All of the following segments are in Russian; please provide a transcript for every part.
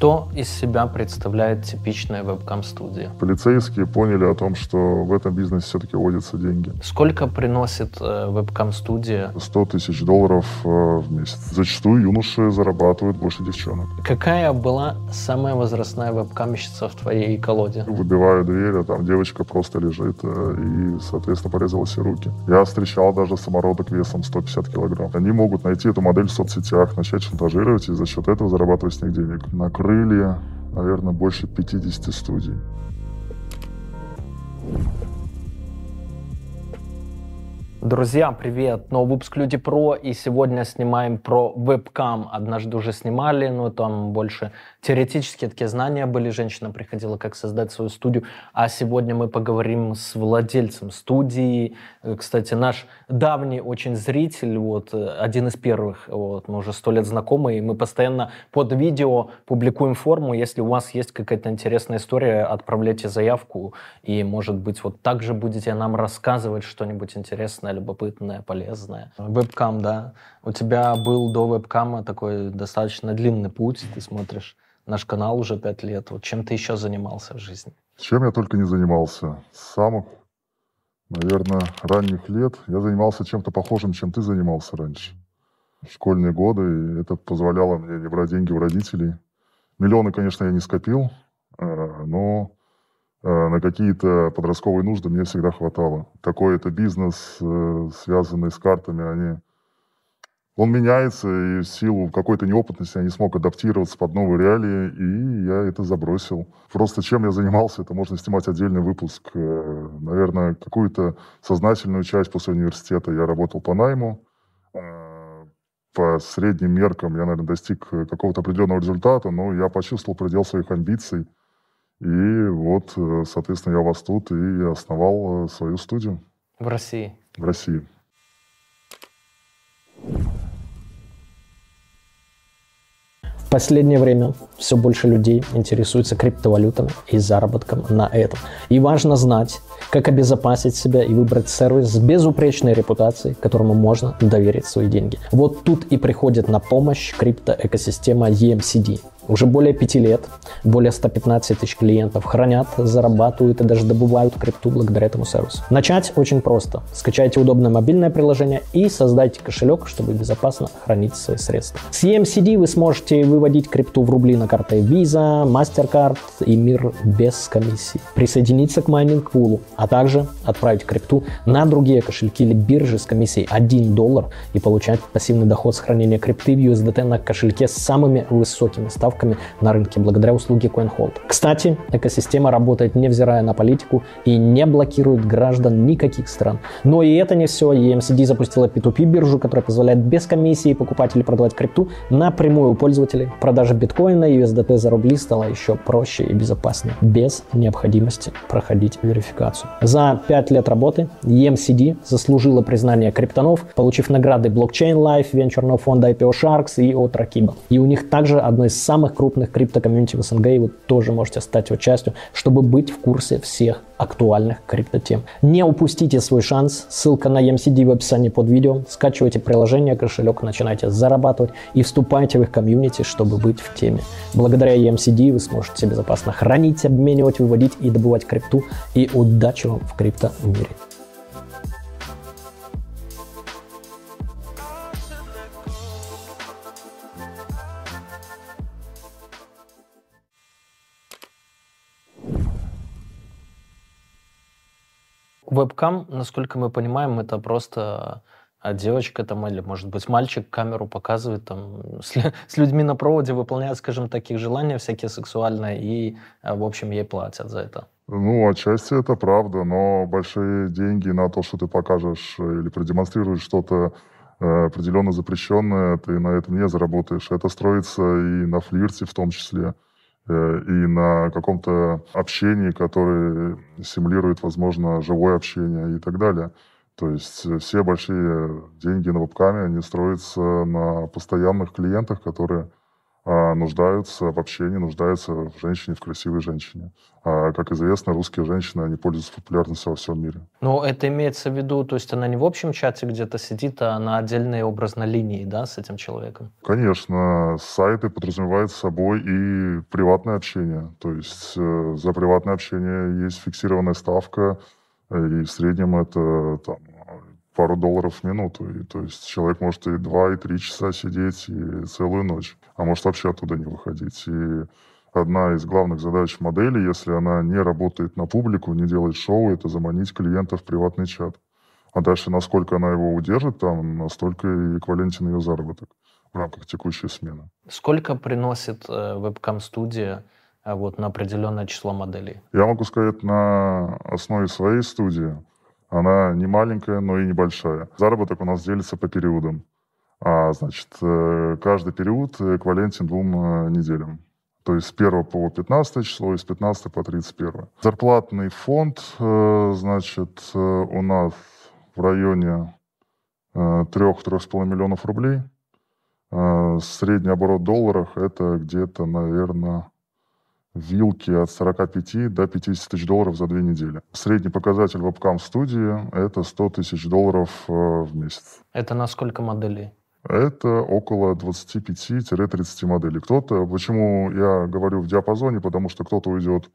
Что из себя представляет типичная вебкам-студия? Полицейские поняли о том, что в этом бизнесе все-таки водятся деньги. Сколько приносит э, вебкам-студия? 100 тысяч долларов э, в месяц. Зачастую юноши зарабатывают больше девчонок. Какая была самая возрастная вебкамщица в твоей колоде? Выбиваю дверь, а там девочка просто лежит э, и, соответственно, порезала все руки. Я встречал даже самородок весом 150 килограмм. Они могут найти эту модель в соцсетях, начать шантажировать и за счет этого зарабатывать с них денег. Накрыли, наверное, больше 50 студий. Друзья, привет! Новый выпуск Люди Про, и сегодня снимаем про вебкам. Однажды уже снимали, но там больше теоретические такие знания были. Женщина приходила, как создать свою студию. А сегодня мы поговорим с владельцем студии. Э, кстати, наш давний очень зритель, вот, э, один из первых, вот, мы уже сто лет знакомы, и мы постоянно под видео публикуем форму. Если у вас есть какая-то интересная история, отправляйте заявку, и, может быть, вот так же будете нам рассказывать что-нибудь интересное, любопытное, полезное. Вебкам, да. У тебя был до вебкама такой достаточно длинный путь. Ты смотришь наш канал уже пять лет. Вот чем ты еще занимался в жизни? Чем я только не занимался. С самых, наверное, ранних лет я занимался чем-то похожим, чем ты занимался раньше. В школьные годы. И это позволяло мне не брать деньги у родителей. Миллионы, конечно, я не скопил, э, но Э, на какие-то подростковые нужды мне всегда хватало. Такой это бизнес, э, связанный с картами, они... Он меняется, и в силу какой-то неопытности я не смог адаптироваться под новые реалии, и я это забросил. Просто чем я занимался, это можно снимать отдельный выпуск. Э, наверное, какую-то сознательную часть после университета я работал по найму. По средним меркам я, наверное, достиг какого-то определенного результата, но я почувствовал предел своих амбиций – и вот, э, соответственно, я вас тут и основал э, свою студию. В России? В России. В последнее время все больше людей интересуются криптовалютами и заработком на этом. И важно знать, как обезопасить себя и выбрать сервис с безупречной репутацией, которому можно доверить свои деньги. Вот тут и приходит на помощь криптоэкосистема EMCD. Уже более пяти лет более 115 тысяч клиентов хранят, зарабатывают и даже добывают крипту благодаря этому сервису. Начать очень просто. Скачайте удобное мобильное приложение и создайте кошелек, чтобы безопасно хранить свои средства. С EMCD вы сможете выводить крипту в рубли на карты Visa, MasterCard и мир без комиссии. Присоединиться к майнинг пулу, а также отправить крипту на другие кошельки или биржи с комиссией 1 доллар и получать пассивный доход с хранения крипты в USDT на кошельке с самыми высокими ставками на рынке благодаря услуге CoinHold. Кстати, экосистема работает невзирая на политику и не блокирует граждан никаких стран. Но и это не все. EMCD запустила P2P биржу, которая позволяет без комиссии покупать или продавать крипту напрямую у пользователей. Продажа биткоина и USDT за рубли стала еще проще и безопаснее, без необходимости проходить верификацию. За 5 лет работы EMCD заслужила признание криптонов, получив награды Blockchain Life, венчурного фонда IPO Sharks и от Rakiba. И у них также одно из самых крупных криптокомьюнити в СНГ, и вы тоже можете стать его частью, чтобы быть в курсе всех актуальных криптотем. Не упустите свой шанс. Ссылка на MCD в описании под видео. Скачивайте приложение, кошелек, начинайте зарабатывать и вступайте в их комьюнити, чтобы быть в теме. Благодаря EMCD вы сможете безопасно хранить, обменивать, выводить и добывать крипту. И удачи вам в крипто мире. Вебкам, насколько мы понимаем, это просто а девочка там или, может быть, мальчик камеру показывает там с, с людьми на проводе, выполняет, скажем, таких желания всякие сексуальные, и, а, в общем, ей платят за это. Ну, отчасти это правда, но большие деньги на то, что ты покажешь или продемонстрируешь что-то э, определенно запрещенное, ты на этом не заработаешь. Это строится и на флирте в том числе. Э, и на каком-то общении, которое симулирует, возможно, живое общение и так далее. То есть э, все большие деньги на вебкаме, они строятся на постоянных клиентах, которые нуждаются в общении, нуждаются в женщине, в красивой женщине. А, как известно, русские женщины, они пользуются популярностью во всем мире. Но это имеется в виду, то есть она не в общем чате где-то сидит, а на отдельной образной линии, да, с этим человеком? Конечно, сайты подразумевают собой и приватное общение. То есть э, за приватное общение есть фиксированная ставка, и в среднем это там, пару долларов в минуту. И, то есть человек может и два, и три часа сидеть, и целую ночь, а может вообще оттуда не выходить. И одна из главных задач модели, если она не работает на публику, не делает шоу, это заманить клиента в приватный чат. А дальше, насколько она его удержит там, настолько и эквивалентен ее заработок в рамках текущей смены. Сколько приносит э, вебкам-студия э, вот, на определенное число моделей? Я могу сказать, на основе своей студии она не маленькая, но и небольшая. Заработок у нас делится по периодам. А, значит, э, каждый период эквивалентен двум э, неделям. То есть с 1 по 15 число и с 15 по 31. Зарплатный фонд, э, значит, у нас в районе 3-3,5 миллионов рублей. Средний оборот в долларах это где-то, наверное, вилки от 45 до 50 тысяч долларов за две недели. Средний показатель вебкам студии — это 100 тысяч долларов в месяц. Это на сколько моделей? Это около 25-30 моделей. Кто-то, почему я говорю в диапазоне, потому что кто-то уйдет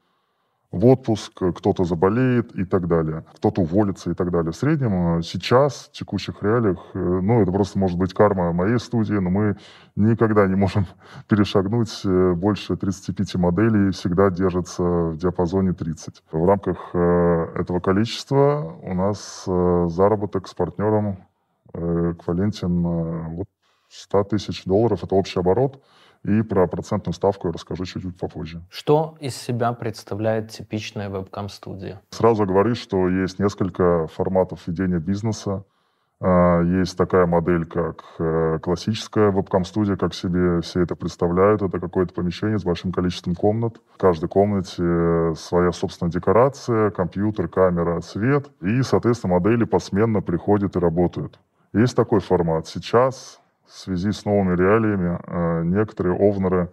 в отпуск, кто-то заболеет и так далее, кто-то уволится и так далее. В среднем э, сейчас, в текущих реалиях, э, ну, это просто может быть карма моей студии, но мы никогда не можем перешагнуть э, больше 35 моделей, всегда держится в диапазоне 30. В рамках этого количества у нас заработок с партнером эквивалентен вот 100 тысяч долларов, это общий оборот – и про процентную ставку я расскажу чуть-чуть попозже. Что из себя представляет типичная вебкам-студия? Сразу говорю, что есть несколько форматов ведения бизнеса. А, есть такая модель, как э, классическая вебкам-студия, как себе все это представляют. Это какое-то помещение с большим количеством комнат. В каждой комнате э, своя собственная декорация, компьютер, камера, свет. И, соответственно, модели посменно приходят и работают. Есть такой формат. Сейчас в связи с новыми реалиями э, некоторые овнеры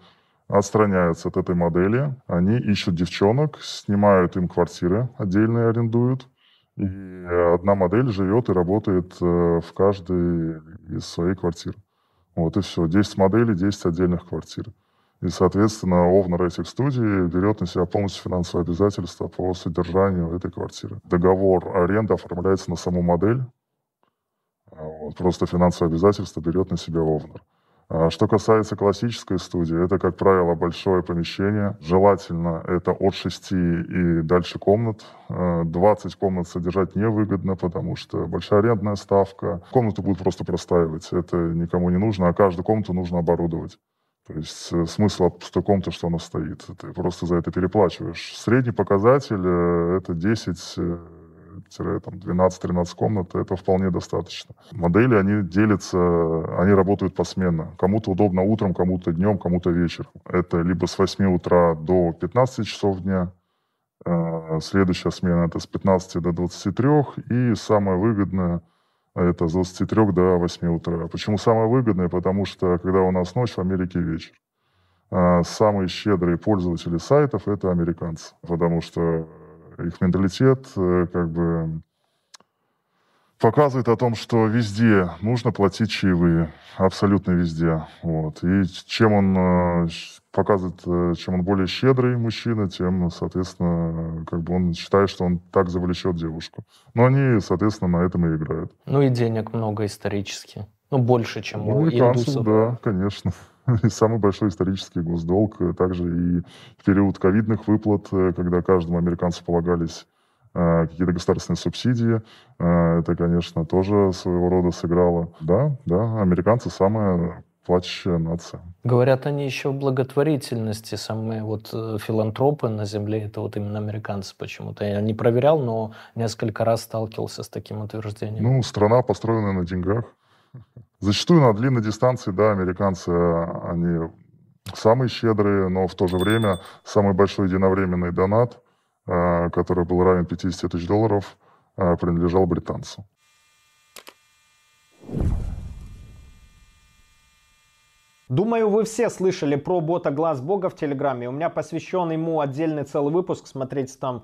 отстраняются от этой модели. Они ищут девчонок, снимают им квартиры, отдельные арендуют. И одна модель живет и работает э, в каждой из своей квартир. Вот и все. 10 моделей, 10 отдельных квартир. И, соответственно, овнер этих студий берет на себя полностью финансовые обязательства по содержанию этой квартиры. Договор аренды оформляется на саму модель, вот, просто финансовые обязательства берет на себя Овнер. А что касается классической студии, это, как правило, большое помещение. Желательно это от 6 и дальше комнат. 20 а, комнат содержать невыгодно, потому что большая арендная ставка. Комнату будут просто простаивать. Это никому не нужно, а каждую комнату нужно оборудовать. То есть э, смысл от пустой комнаты, что она стоит. Ты просто за это переплачиваешь. Средний показатель э, — это 10 12-13 комнат, это вполне достаточно. Модели, они делятся, они работают посменно. Кому-то удобно утром, кому-то днем, кому-то вечером. Это либо с 8 утра до 15 часов дня, э, следующая смена это с 15 до 23, и самое выгодное это с 23 до 8 утра. Почему самое выгодное? Потому что когда у нас ночь, в Америке вечер. А самые щедрые пользователи сайтов это американцы, потому что их менталитет э, как бы показывает о том, что везде нужно платить чаевые, абсолютно везде. Вот. И чем он э, показывает, э, чем он более щедрый мужчина, тем, соответственно, как бы он считает, что он так завлечет девушку. Но они, соответственно, на этом и играют. Ну и денег много исторически. Ну, больше, чем ну, у индусов. Да, конечно. Самый большой исторический госдолг. Э, также и в период ковидных выплат, э, когда каждому американцу полагались э, какие-то государственные субсидии. Это, конечно, тоже своего рода сыграло. Да, да, американцы самая плачущая нация. Говорят они еще в благотворительности, самые вот филантропы на Земле, это вот именно американцы почему-то. Я не проверял, но несколько раз сталкивался с таким утверждением. Ну, страна, построенная на деньгах. Зачастую на длинной дистанции, да, американцы, они самые щедрые, но в то же время самый большой единовременный донат, э, который был равен 50 тысяч долларов, э, принадлежал британцу. Думаю, вы все слышали про бота Глаз Бога в Телеграме. У меня посвящен ему отдельный целый выпуск. Смотрите там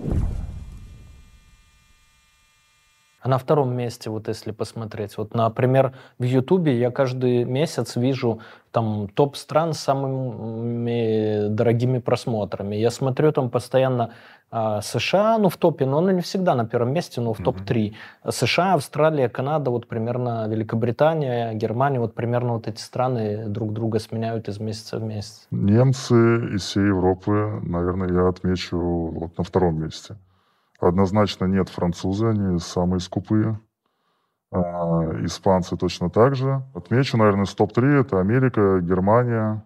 you. А на втором месте, вот если посмотреть, вот, например, в Ютубе я каждый месяц вижу там топ стран с самыми дорогими просмотрами. Я смотрю там постоянно а, США, ну в топе, но оно не всегда на первом месте, но в топ-3. США, Австралия, Канада, вот примерно Великобритания, Германия, вот примерно вот эти страны друг друга сменяют из месяца в месяц. Немцы из всей Европы, наверное, я отмечу вот на втором месте. Однозначно нет французы, они самые скупые. А, испанцы точно так же. Отмечу, наверное, с топ-3 это Америка, Германия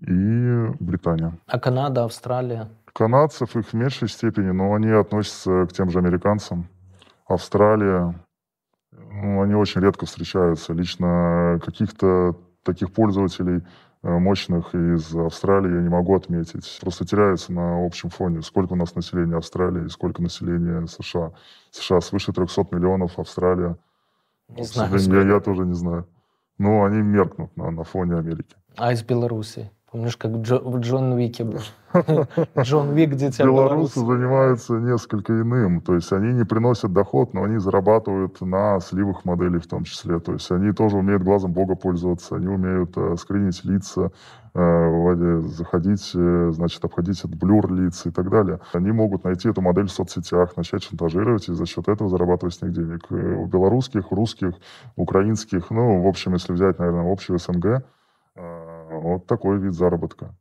и Британия. А Канада, Австралия? Канадцев их в меньшей степени, но они относятся к тем же американцам. Австралия, ну, они очень редко встречаются. Лично каких-то таких пользователей мощных из Австралии я не могу отметить. Просто теряются на общем фоне. Сколько у нас населения Австралии, сколько населения США. США свыше 300 миллионов, Австралия. Не знаю. Я, я тоже не знаю. Но они меркнут на, на фоне Америки. А из Беларуси? Помнишь, как Джо, в Джон Уике был? Джон Уик, дитя Белорусы занимаются несколько иным. То есть они не приносят доход, но они зарабатывают на сливах моделей в том числе. То есть они тоже умеют глазом Бога пользоваться, они умеют э, скринить лица, э, заходить, э, значит, обходить этот блюр лиц и так далее. Они могут найти эту модель в соцсетях, начать шантажировать и за счет этого зарабатывать с них денег. Э, у белорусских, русских, украинских, ну, в общем, если взять, наверное, общую СНГ, вот такой вид заработка.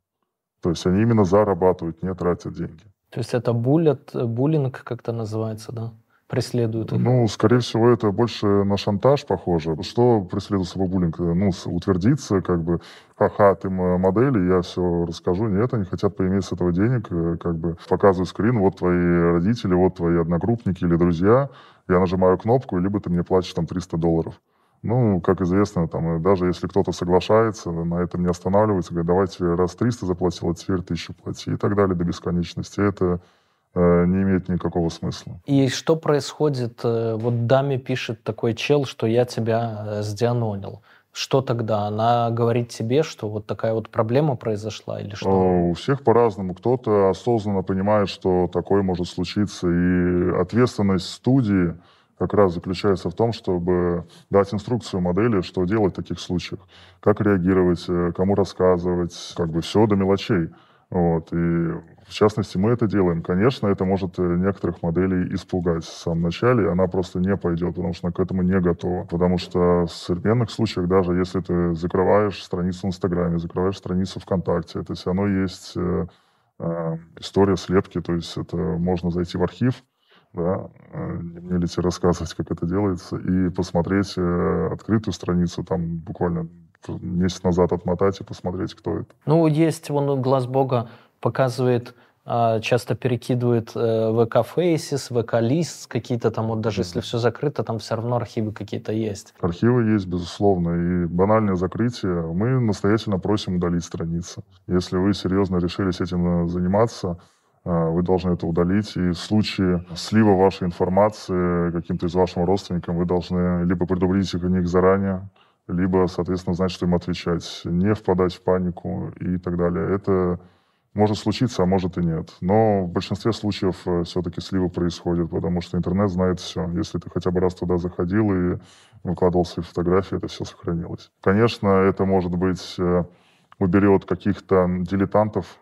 То есть они именно зарабатывают, не тратят деньги. То есть это буллет, буллинг как-то называется, да? Преследуют их? Ну, скорее всего, это больше на шантаж похоже. Что преследует собой буллинг? Ну, утвердиться, как бы, ха-ха, ты модели, я все расскажу. Нет, они хотят поиметь с этого денег, э, как бы, показываю скрин, вот твои родители, вот твои одногруппники или друзья, я нажимаю кнопку, либо ты мне платишь там 300 долларов. Ну, как известно, там, даже если кто-то соглашается, на этом не останавливается, говорит, давайте раз 300 заплатил, а теперь 1000 плати и так далее до бесконечности. Это э, не имеет никакого смысла. И что происходит? Э, вот даме пишет такой чел, что я тебя э, сдианонил. Что тогда? Она говорит тебе, что вот такая вот проблема произошла или что? У всех по-разному. Кто-то осознанно понимает, что такое может случиться. И ответственность студии как раз заключается в том, чтобы дать инструкцию модели, что делать в таких случаях, как реагировать, э, кому рассказывать, как бы все до мелочей. Вот. И в частности мы это делаем. Конечно, это может э, некоторых моделей испугать в самом начале, она просто не пойдет, потому что она к этому не готова. Потому что в современных случаях, даже если ты закрываешь страницу в Инстаграме, закрываешь страницу ВКонтакте, это все равно есть э, э, история слепки, то есть это можно зайти в архив, да, э, не мне ли тебе рассказывать, как это делается, и посмотреть э, открытую страницу, там буквально месяц назад отмотать и посмотреть, кто это. Ну, есть, вон глаз Бога показывает, а, часто перекидывает э, ВК Faces, ВК Лист, какие-то там, вот даже если все закрыто, там все равно архивы какие-то есть. Архивы есть, безусловно, и банальное закрытие. Мы настоятельно просим удалить страницы. Если вы серьезно решились этим заниматься, а, вы должны это удалить. И в случае слива вашей информации каким-то из вашим родственникам, вы должны либо предупредить их о них заранее, либо, соответственно, знать, что им отвечать, не впадать в панику и так далее. Это может случиться, а может и нет. Но в большинстве случаев э, все-таки сливы происходят, потому что интернет знает все. Если ты хотя бы раз туда заходил и выкладывал свои фотографии, это все сохранилось. Конечно, это, может быть, э, уберет каких-то дилетантов,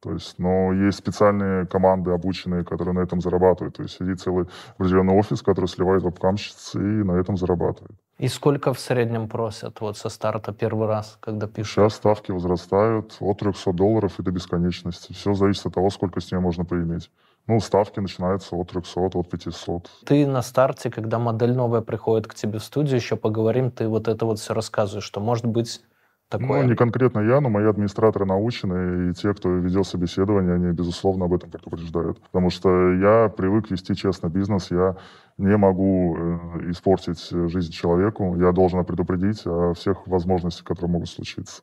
То есть, но есть специальные команды, обученные, которые на этом зарабатывают. То есть сидит целый определенный офис, который сливает вебкамщиц и на этом зарабатывает. И сколько в среднем просят вот со старта первый раз, когда пишут? Сейчас ставки возрастают от 300 долларов и до бесконечности. Все зависит от того, сколько с ней можно поиметь. Ну, ставки начинаются от 300, от 500. Ты на старте, когда модель новая приходит к тебе в студию, еще поговорим, ты вот это вот все рассказываешь, что может быть такое? Ну, не конкретно я, но мои администраторы научены, и те, кто ведет собеседование, они, безусловно, об этом предупреждают. Потому что я привык вести честно бизнес, я не могу э, испортить жизнь человеку, я должен предупредить о всех возможностях, которые могут случиться.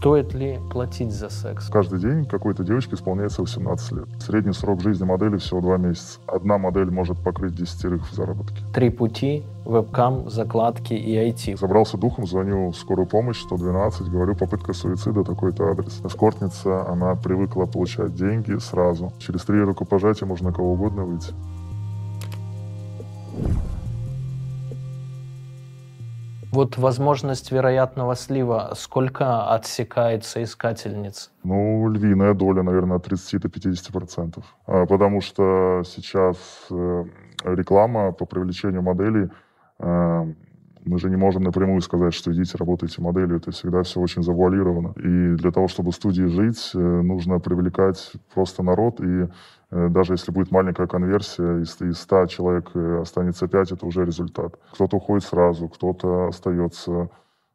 Стоит ли платить за секс? Каждый день какой-то девочке исполняется 18 лет. Средний срок жизни модели всего 2 месяца. Одна модель может покрыть десятерых в заработке. Три пути, вебкам, закладки и IT. Забрался духом, звоню в скорую помощь, 112, говорю, попытка суицида, такой-то адрес. Эскортница, она привыкла получать деньги сразу. Через три рукопожатия можно кого угодно выйти. Вот возможность вероятного слива, сколько отсекает соискательниц? Ну, львиная доля, наверное, от 30 до 50 процентов. А, потому что сейчас э, реклама по привлечению моделей э, мы же не можем напрямую сказать, что идите, работайте моделью. Это всегда все очень завуалировано. И для того, чтобы студии жить, э, нужно привлекать просто народ. И э, даже если будет маленькая конверсия, из, из 100 человек э, останется 5, это уже результат. Кто-то уходит сразу, кто-то остается.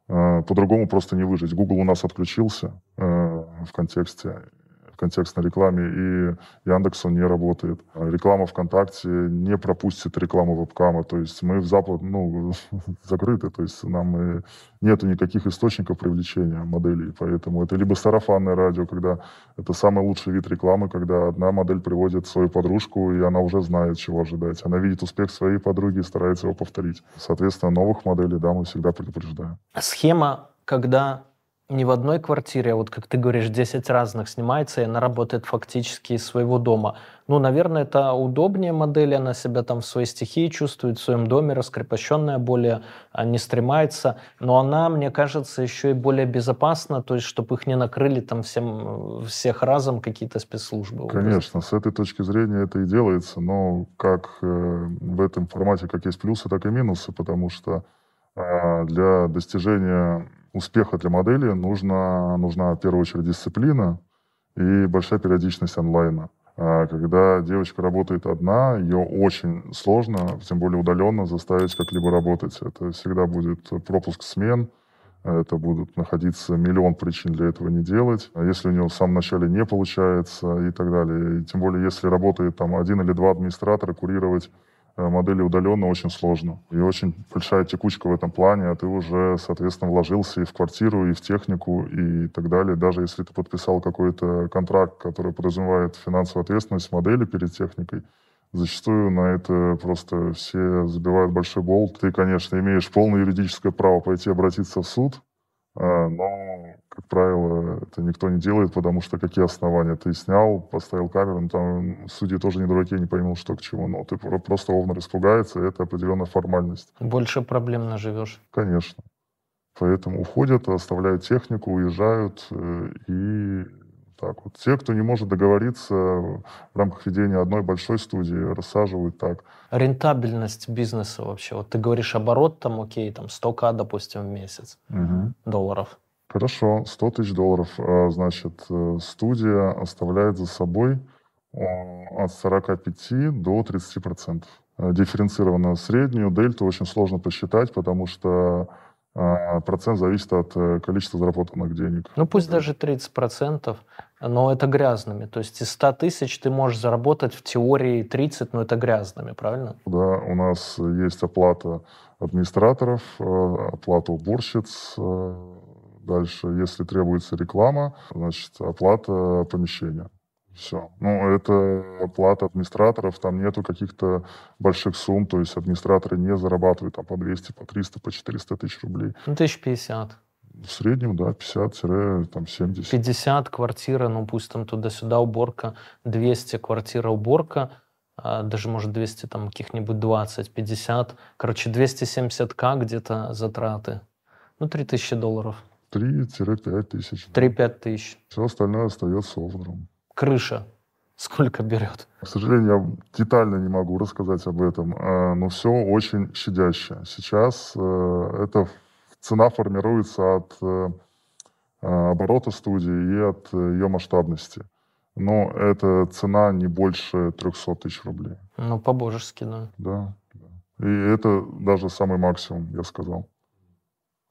По-другому просто не выжить. Google у нас отключился в контексте контекстной рекламе, и Яндекс он не работает. Реклама ВКонтакте не пропустит рекламу вебкама, то есть мы в запад, ну, закрыты, то есть нам и нету никаких источников привлечения моделей, поэтому это либо сарафанное радио, когда это самый лучший вид рекламы, когда одна модель приводит свою подружку, и она уже знает, чего ожидать. Она видит успех своей подруги и старается его повторить. Соответственно, новых моделей, да, мы всегда предупреждаем. Схема, когда не в одной квартире, а вот, как ты говоришь, 10 разных снимается, и она работает фактически из своего дома. Ну, наверное, это удобнее модель, она себя там в своей стихии чувствует, в своем доме, раскрепощенная более, а не стремается. Но она, мне кажется, еще и более безопасна, то есть, чтобы их не накрыли там всем, всех разом какие-то спецслужбы. Конечно, с этой точки зрения это и делается, но как э, в этом формате, как есть плюсы, так и минусы, потому что э, для достижения успеха для модели нужна, нужна в первую очередь дисциплина и большая периодичность онлайна. А когда девочка работает одна, ее очень сложно, тем более удаленно, заставить как-либо работать. Это всегда будет пропуск смен, это будут находиться миллион причин для этого не делать. А если у него в самом начале не получается и так далее. И тем более, если работает там один или два администратора, курировать модели удаленно очень сложно. И очень большая текучка в этом плане, а ты уже, соответственно, вложился и в квартиру, и в технику, и так далее. Даже если ты подписал какой-то контракт, который подразумевает финансовую ответственность модели перед техникой, зачастую на это просто все забивают большой болт. Ты, конечно, имеешь полное юридическое право пойти обратиться в суд, а, но, как правило, это никто не делает, потому что какие основания? Ты снял, поставил камеру, ну, там судьи тоже не дураки, не поймут, что к чему, но ты просто овнер испугается, и это определенная формальность. Больше проблем наживешь. Конечно. Поэтому уходят, оставляют технику, уезжают, э, и так вот. Те, кто не может договориться в рамках ведения одной большой студии, рассаживают так. Рентабельность бизнеса вообще. Вот ты говоришь оборот там, окей, там 100к, допустим, в месяц угу. долларов. Хорошо, 100 тысяч долларов. А, значит, э, студия оставляет за собой от 45 до 30 процентов. Э, дифференцированную среднюю дельту очень сложно посчитать, потому что процент зависит от э, количества заработанных денег. Ну пусть даже 30 процентов, но это грязными. То есть из 100 тысяч ты можешь заработать в теории 30, но это грязными, правильно? Да, у нас есть оплата администраторов, э, оплата уборщиц, э, дальше, если требуется реклама, значит, оплата помещения. Все. Ну, это плата администраторов, там нету каких-то больших сумм, то есть администраторы не зарабатывают там по 200, по 300, по 400 тысяч рублей. Ну, тысяч пятьдесят. В среднем, да, 50-70. 50 квартира, ну пусть там туда-сюда уборка, 200 квартира уборка, а, даже может 200 там каких-нибудь 20, 50. Короче, 270к где-то затраты. Ну, 3000 долларов. 3-5 тысяч. 3-5 тысяч. Все остальное остается овнером крыша сколько берет? К сожалению, я детально не могу рассказать об этом, а, но все очень щадяще. Сейчас э, эта цена формируется от э, оборота студии и от ее масштабности. Но эта цена не больше 300 тысяч рублей. Ну, по-божески, да. Да. И это даже самый максимум, я сказал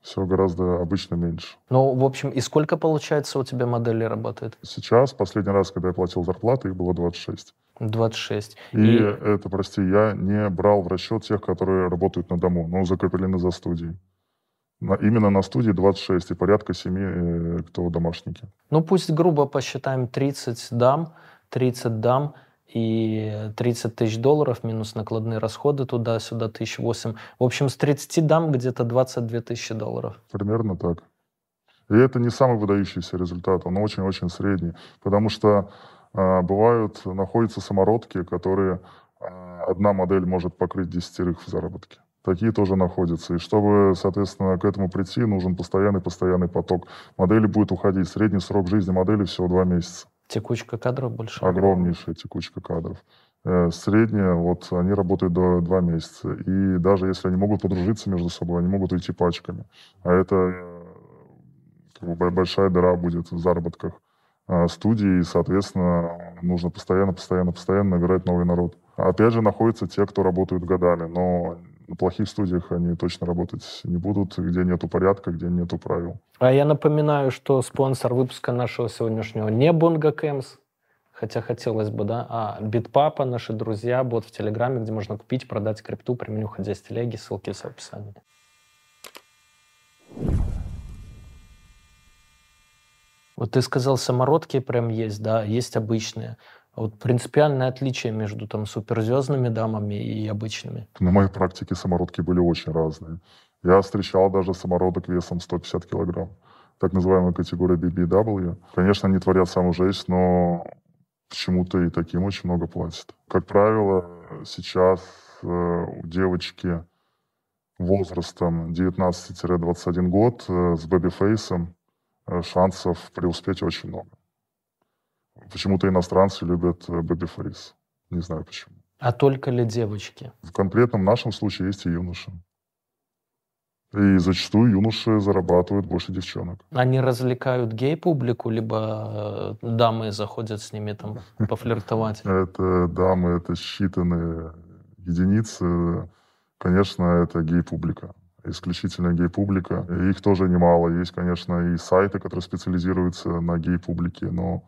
все гораздо обычно меньше. Ну, в общем, и сколько, получается, у тебя моделей работает? Сейчас, последний раз, когда я платил зарплату, их было 26. 26. И, и это, прости, я не брал в расчет тех, которые работают на дому, но закреплены за студией. На, именно на студии 26 и порядка 7, э, кто домашники. Ну, пусть грубо посчитаем 30 дам, 30 дам, и 30 тысяч долларов минус накладные расходы туда-сюда, тысяч восемь. В общем, с 30 дам где-то 22 тысячи долларов. Примерно так. И это не самый выдающийся результат, он очень-очень средний. Потому что э, бывают, находятся самородки, которые э, одна модель может покрыть десятерых в заработке. Такие тоже находятся. И чтобы, соответственно, к этому прийти, нужен постоянный-постоянный поток. Модели будет уходить. Средний срок жизни модели всего два месяца. Текучка кадров больше? Огромнейшая текучка кадров. Э, средняя, вот они работают до два месяца. И даже если они могут подружиться между собой, они могут уйти пачками. А это э, как бы, большая дыра будет в заработках э, студии, и, соответственно, нужно постоянно, постоянно, постоянно набирать новый народ. Опять же, находятся те, кто работают годами, но на плохих студиях они точно работать не будут, где нету порядка, где нету правил. А я напоминаю, что спонсор выпуска нашего сегодняшнего не Бонга Кэмс, хотя хотелось бы, да, а Битпапа, наши друзья, бот в Телеграме, где можно купить, продать крипту при меню «Ходя телеги», ссылки в описании. Вот ты сказал, самородки прям есть, да, есть обычные. Вот принципиальное отличие между там суперзвездными дамами и обычными. На моей практике самородки были очень разные. Я встречал даже самородок весом 150 килограмм. Так называемая категория BBW. Конечно, они творят саму жесть, но почему-то и таким очень много платят. Как правило, сейчас э, у девочки возрастом 19-21 год э, с baby face ом э, шансов преуспеть очень много. Почему-то иностранцы любят э, baby face. Не знаю почему. А только ли девочки? В конкретном нашем случае есть и юноши. И зачастую юноши зарабатывают больше девчонок. Они развлекают гей-публику, либо э, дамы заходят с ними там пофлиртовать? Это дамы, это считанные единицы. Конечно, это гей-публика. Исключительно гей-публика. Их тоже немало. Есть, конечно, и сайты, которые специализируются на гей-публике, но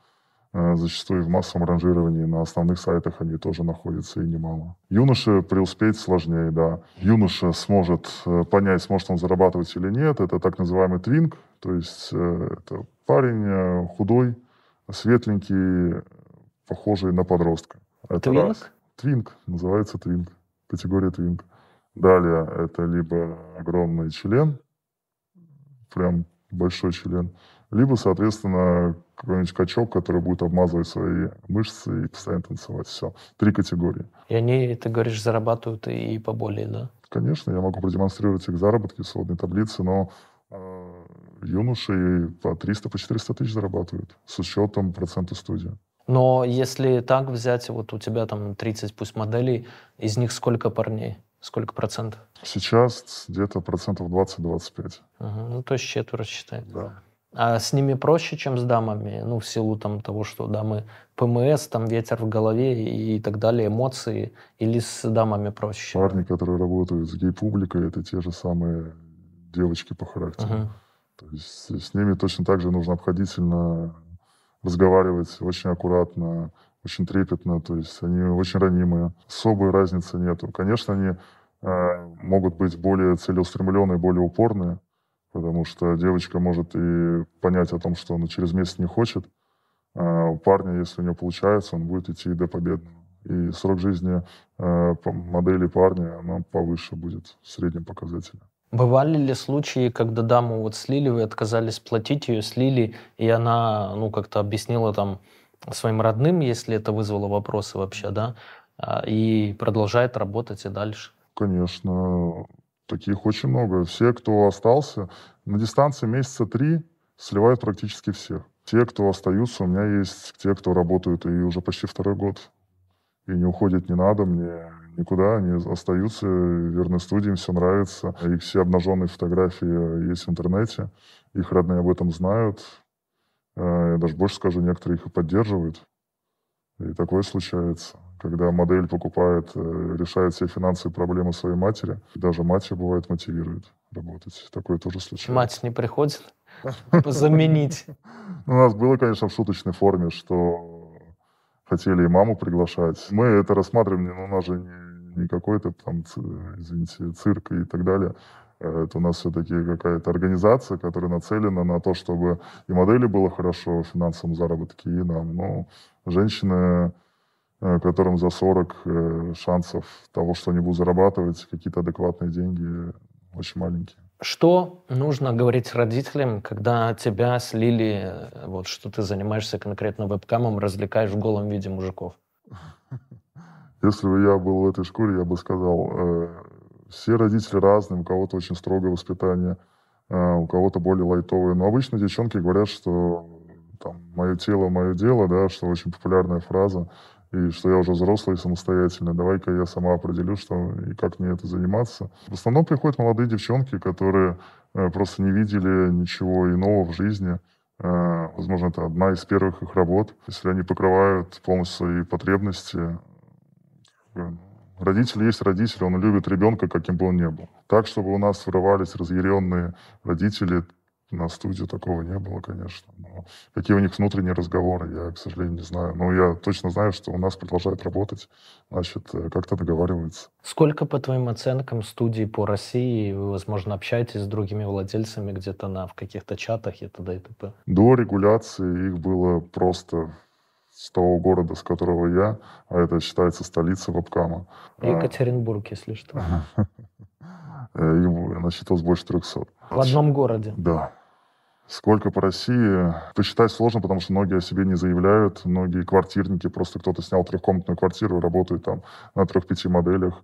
зачастую в массовом ранжировании на основных сайтах они тоже находятся и немало. Юноше преуспеть сложнее, да. Юноша сможет э, понять, сможет он зарабатывать или нет. Это так называемый твинг, то есть э, это парень худой, светленький, похожий на подростка. Это твинг? Раз. Твинг, называется твинг, категория твинг. Далее это либо огромный член, прям большой член, либо, соответственно, какой-нибудь качок, который будет обмазывать свои мышцы и постоянно танцевать. Все. Три категории. И они, ты говоришь, зарабатывают и поболее, да? Конечно, я могу продемонстрировать их заработки в сводной таблице, но э, юноши по 300, по 400 тысяч зарабатывают с учетом процента студии. Но если так взять, вот у тебя там 30 пусть моделей, из них сколько парней? Сколько процентов? Сейчас где-то процентов 20-25. Угу. Ну, то есть четверть считай. Да. А с ними проще, чем с дамами, ну, в силу там, того, что дамы ПМС, там ветер в голове и так далее, эмоции, или с дамами проще? Парни, которые работают с гей-публикой, это те же самые девочки по характеру. Uh-huh. То есть с ними точно так же нужно обходительно разговаривать, очень аккуратно, очень трепетно, то есть они очень ранимые. Особой разницы нету. Конечно, они э, могут быть более целеустремленные, более упорные, потому что девочка может и понять о том, что она через месяц не хочет, а у парня, если у него получается, он будет идти до победного. И срок жизни э, модели парня, она повыше будет в среднем показателе. Бывали ли случаи, когда даму вот слили, вы отказались платить ее, слили, и она, ну, как-то объяснила там своим родным, если это вызвало вопросы вообще, да, а, и продолжает работать и дальше? Конечно. Таких очень много. Все, кто остался, на дистанции месяца три сливают практически всех. Те, кто остаются, у меня есть те, кто работают и уже почти второй год. И не уходит, не надо мне никуда, они остаются, верны студии, им все нравится. Их все обнаженные фотографии есть в интернете, их родные об этом знают. Э, я даже больше скажу, некоторые их и поддерживают. И такое случается когда модель покупает, э, решает все финансовые проблемы своей матери. Даже мать ее бывает мотивирует работать. Такое тоже случается. Мать не приходит заменить? У нас было, конечно, в шуточной форме, что хотели и маму приглашать. Мы это рассматриваем, но у нас же не какой-то там, извините, цирк и так далее. Э, это у нас все-таки какая-то организация, которая нацелена на то, чтобы и модели было хорошо в финансовом заработке, и нам. Но женщины которым за 40 э, шансов того, что они будут зарабатывать какие-то адекватные деньги, очень маленькие. Что нужно говорить родителям, когда тебя слили, э, вот что ты занимаешься конкретно вебкамом, развлекаешь в голом виде мужиков? Если бы я был в этой шкуре, я бы сказал, э, все родители разные, у кого-то очень строгое воспитание, э, у кого-то более лайтовое. Но обычно девчонки говорят, что там, мое тело, мое дело, да, что очень популярная фраза и что я уже взрослый и самостоятельный, давай-ка я сама определю, что и как мне это заниматься. В основном приходят молодые девчонки, которые э, просто не видели ничего иного в жизни. Э, возможно, это одна из первых их работ. Если они покрывают полностью свои потребности, э, Родители есть родители, он любит ребенка, каким бы он ни был. Так, чтобы у нас врывались разъяренные родители, на студию такого не было, конечно. Но какие у них внутренние разговоры, я, к сожалению, не знаю. Но я точно знаю, что у нас продолжает работать, значит, э, как-то договариваются. Сколько, по твоим оценкам, студий по России вы, возможно, общаетесь с другими владельцами где-то на, в каких-то чатах и т.д. и т.п.? До регуляции их было просто с того города, с которого я, а это считается столица вебкама. Екатеринбург, если что. Ему насчиталось больше 300. В одном городе? Да. Сколько по России? Посчитать сложно, потому что многие о себе не заявляют. Многие квартирники, просто кто-то снял трехкомнатную квартиру, работает там на трех-пяти моделях.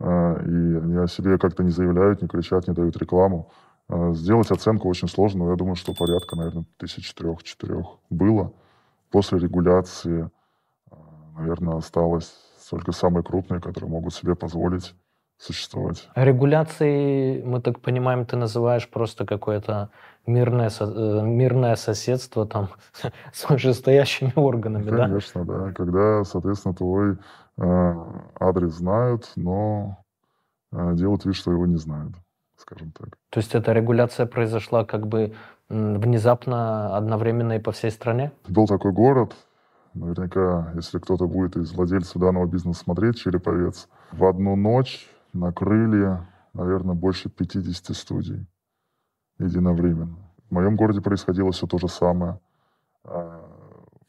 А, и они о себе как-то не заявляют, не кричат, не дают рекламу. А, сделать оценку очень сложно, но я думаю, что порядка, наверное, тысяч трех-четырех было. После регуляции, а, наверное, осталось только самые крупные, которые могут себе позволить существовать. Регуляции, мы так понимаем, ты называешь просто какое-то мирное, э, мирное соседство там с вышестоящими органами, Конечно, да? Конечно, да. Когда, соответственно, твой э, адрес знают, но э, делают вид, что его не знают, скажем так. То есть эта регуляция произошла как бы внезапно, одновременно и по всей стране? Был такой город, наверняка, если кто-то будет из владельцев данного бизнеса смотреть, Череповец, в одну ночь накрыли, наверное, больше 50 студий единовременно. В моем городе происходило все то же самое. А,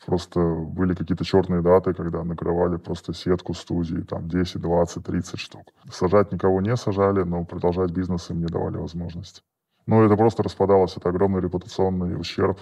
просто были какие-то черные даты, когда накрывали просто сетку студий, там 10, 20, 30 штук. Сажать никого не сажали, но продолжать бизнес им не давали возможности. Ну, это просто распадалось, это огромный репутационный ущерб.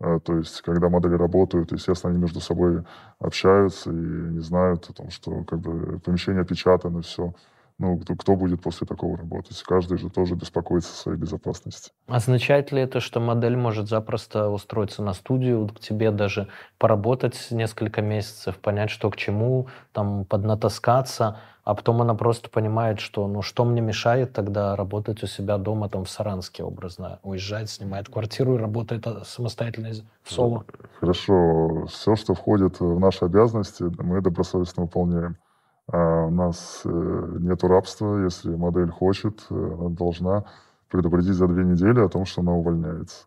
А, то есть, когда модели работают, естественно, они между собой общаются и не знают о том, что как бы помещение опечатано, все ну, кто, кто будет после такого работать? Каждый же тоже беспокоится о своей безопасности. Означает ли это, что модель может запросто устроиться на студию, к тебе даже поработать несколько месяцев, понять, что к чему, там, поднатаскаться, а потом она просто понимает, что, ну, что мне мешает тогда работать у себя дома, там, в Саранске, образно, уезжает, снимает квартиру и работает а, самостоятельно в соло? Хорошо. Все, что входит в наши обязанности, мы добросовестно выполняем. А у нас э, нет рабства. Если модель хочет, э, она должна предупредить за две недели о том, что она увольняется.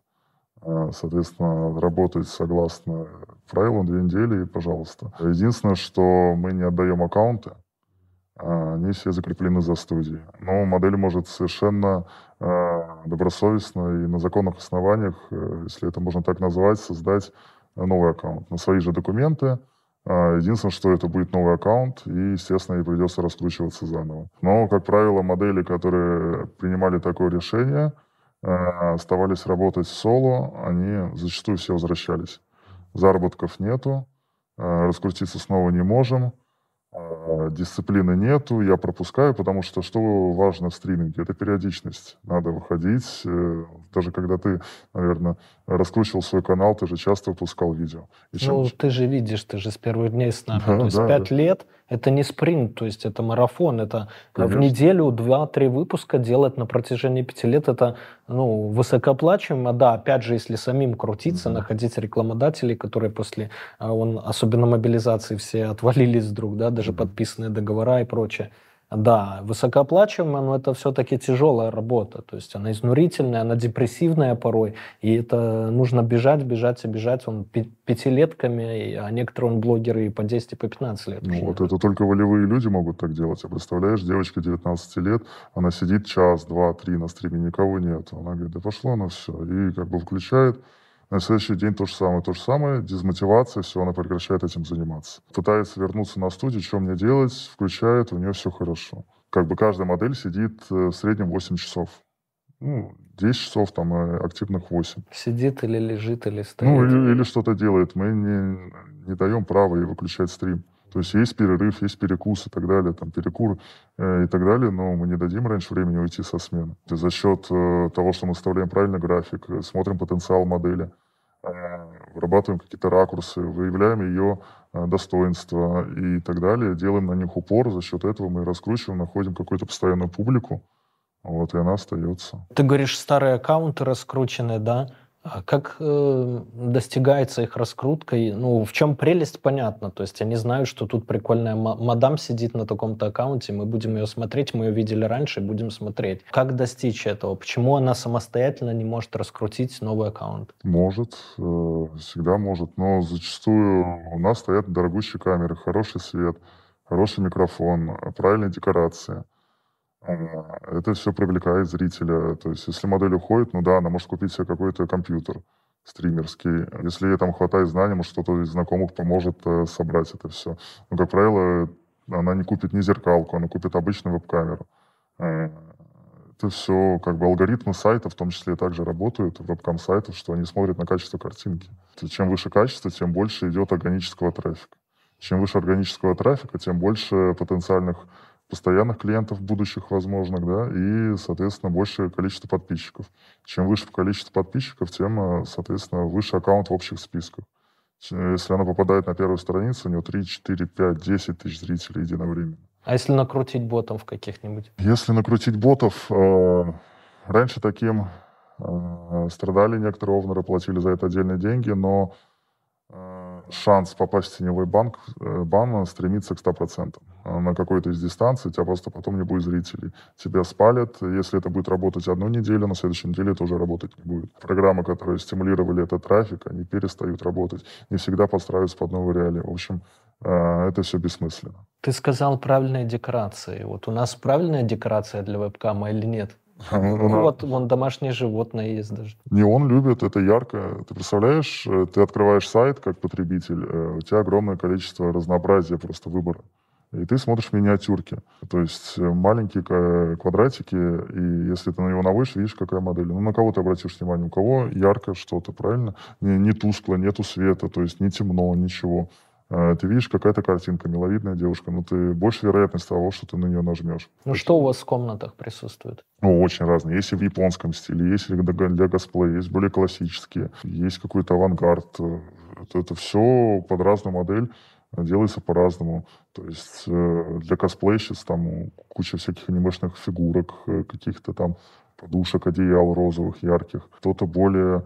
А, соответственно, работать согласно правилам две недели и пожалуйста. Единственное, что мы не отдаем аккаунты, а, они все закреплены за студией. Но модель может совершенно добросовестно и на законных основаниях, э, если это можно так назвать, создать новый аккаунт на свои же документы, единственное, что это будет новый аккаунт, и, естественно, ей придется раскручиваться заново. Но, как правило, модели, которые принимали такое решение, а, оставались работать соло, они зачастую все возвращались. Заработков нету, а, раскрутиться снова не можем – а, дисциплины нету, я пропускаю, потому что что важно в стриминге? Это периодичность. Надо выходить. Э, даже когда ты, наверное, раскручивал свой канал, ты же часто выпускал видео. И чем... Ну, ты же видишь, ты же с первых дней с нами. Да, то есть да, пять да. лет — это не спринт, то есть это марафон. Это Конечно. в неделю два-три выпуска делать на протяжении пяти лет — это ну, высокооплачиваемо. Да, опять же, если самим крутиться, mm-hmm. находить рекламодателей, которые после, а, он, особенно мобилизации, все отвалились вдруг, да, даже подписанные договора и прочее. Да, высокооплачиваемая, но это все-таки тяжелая работа. То есть она изнурительная, она депрессивная порой. И это нужно бежать, бежать и бежать. Он пятилетками, а некоторые он блогеры и по 10, и по 15 лет. Ну, вот это только волевые люди могут так делать. А представляешь, девочка 19 лет, она сидит час, два, три на стриме, никого нет. Она говорит, да пошло на все. И как бы включает на следующий день то же самое, то же самое, дезмотивация, все, она прекращает этим заниматься. Пытается вернуться на студию, что мне делать, включает, у нее все хорошо. Как бы каждая модель сидит э, в среднем 8 часов. Ну, 10 часов, там, э, активных 8. Сидит или лежит, или стоит. Ну, или, или что-то делает. Мы не, не даем права ей выключать стрим. То есть есть перерыв, есть перекус и так далее, там перекур э, и так далее, но мы не дадим раньше времени уйти со смены. За счет э, того, что мы составляем правильный график, э, смотрим потенциал модели, э, вырабатываем какие-то ракурсы, выявляем ее э, достоинства и так далее, делаем на них упор, за счет этого мы раскручиваем, находим какую-то постоянную публику, вот, и она остается. Ты говоришь, старые аккаунты раскручены, да? А как э, достигается их раскрутка? Ну, в чем прелесть, понятно. То есть они знают, что тут прикольная мадам сидит на таком-то аккаунте, мы будем ее смотреть, мы ее видели раньше, будем смотреть. Как достичь этого? Почему она самостоятельно не может раскрутить новый аккаунт? Может, э, всегда может, но зачастую у нас стоят дорогущие камеры, хороший свет, хороший микрофон, правильная декорация – это все привлекает зрителя. То есть, если модель уходит, ну да, она может купить себе какой-то компьютер стримерский. Если ей там хватает знаний, может, кто-то из знакомых поможет э, собрать это все. Но, как правило, она не купит ни зеркалку, она купит обычную веб-камеру. Э, это все, как бы алгоритмы сайта в том числе также работают, веб-кам сайтов, что они смотрят на качество картинки. Чем выше качество, тем больше идет органического трафика. Чем выше органического трафика, тем больше потенциальных постоянных клиентов будущих возможных, да, и, соответственно, большее количество подписчиков. Чем выше количество подписчиков, тем, э, соответственно, выше аккаунт в общих списках. Если она попадает на первую страницу, у нее 3, 4, 5, 10 тысяч зрителей единовременно. А если накрутить ботов каких-нибудь? Если накрутить ботов, э, раньше таким э, страдали некоторые овнеры, платили за это отдельные деньги, но Э, шанс попасть в теневой банк, э, бан стремится к 100%. Э, на какой-то из дистанций тебя просто потом не будет зрителей. Тебя спалят. Если это будет работать одну неделю, на следующей неделе это уже работать не будет. Программы, которые стимулировали этот трафик, они перестают работать. Не всегда подстраиваются под новые реалии. В общем, это все бессмысленно. Ты сказал правильные декорации. Вот у нас правильная декорация для вебкама или нет? Ну, вот, вон домашнее животное есть даже. Не он любит, это ярко. Ты представляешь, э, ты открываешь сайт как потребитель, э, у тебя огромное количество разнообразия просто выбора. И ты смотришь миниатюрки. То есть э, маленькие квадратики, и если ты на него наводишь, видишь, какая модель. Ну, на кого ты обратишь внимание? У кого ярко что-то, правильно? Не, не тускло, нету света, то есть не темно, ничего. А, ты видишь, какая-то картинка, миловидная девушка, но ты больше вероятность того, что ты на нее нажмешь. Ну, что у вас в комнатах присутствует? Ну, очень разные. Есть и в японском стиле, есть для косплея, есть более классические, есть какой-то авангард. Это, это все под разную модель делается по-разному. То есть э, для косплейщиц там куча всяких анимешных фигурок, э, каких-то там подушек, одеял розовых, ярких. Кто-то более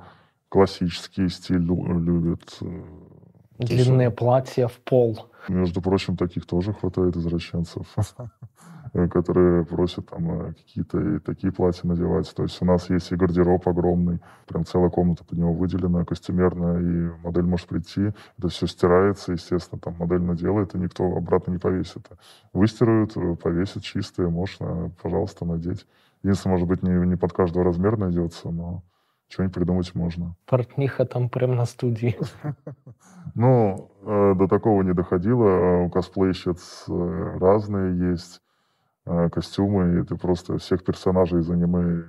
классический стиль любит. Длинные платья в пол. Между прочим, таких тоже хватает извращенцев, которые просят там э, какие-то такие платья надевать. То есть у нас есть и гардероб огромный, прям целая комната под него выделена, костюмерная, и модель может прийти, это все стирается, естественно, там модель наделает, и никто обратно не повесит. Выстирают, повесят чистые, можно, пожалуйста, надеть. Единственное, может быть, не, не под каждого размер найдется, но что-нибудь придумать можно. Портниха там прям на студии. Ну, э, до такого не доходило. А у косплейщиц э, разные есть э, костюмы, и ты просто всех персонажей из аниме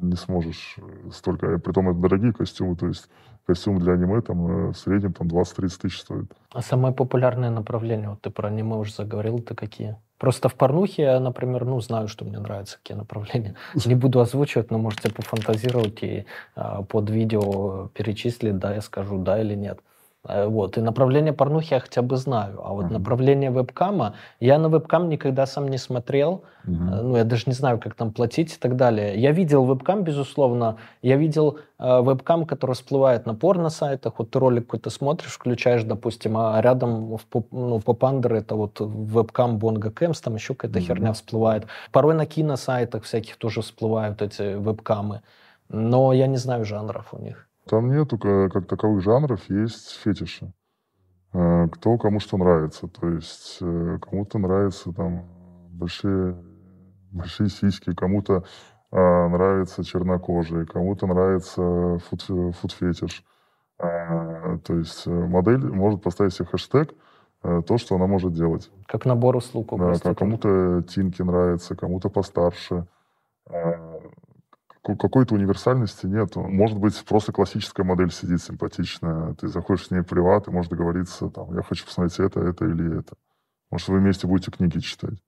не сможешь столько. Притом это дорогие костюмы, то есть костюм для аниме там в среднем там 20-30 тысяч стоит. А самое популярное направление, вот ты про аниме уже заговорил, это какие? Просто в порнухе я, например, ну, знаю, что мне нравятся, какие направления. Не буду озвучивать, но можете пофантазировать и а, под видео перечислить, да, я скажу, да или нет. Э, вот. И направление порнухи я хотя бы знаю. А вот uh-huh. направление вебкама, я на вебкам никогда сам не смотрел. Uh-huh. Ну, я даже не знаю, как там платить и так далее. Я видел вебкам, безусловно. Я видел э, вебкам, который всплывает на порно-сайтах. Вот ты ролик какой-то смотришь, включаешь, допустим, а рядом в поп, ну, поп-андер это вот вебкам Бонга Кэмс, там еще какая-то uh-huh. херня всплывает. Порой на киносайтах всяких тоже всплывают эти вебкамы. Но я не знаю жанров у них. Там нету как таковых жанров, есть фетиши. Э, кто кому что нравится. То есть э, кому-то нравятся там большие, большие сиськи, кому-то а, нравится чернокожие, кому-то нравится фуд, фуд-фетиш. А, то есть э, модель может поставить себе хэштег то, что она может делать. Как набор услуг. Да, кому-то тинки нравится, кому-то постарше. Какой-то универсальности нет. Может быть, просто классическая модель сидит симпатичная, ты заходишь с ней в приват, и можешь договориться, там, я хочу посмотреть это, это или это. Может, вы вместе будете книги читать.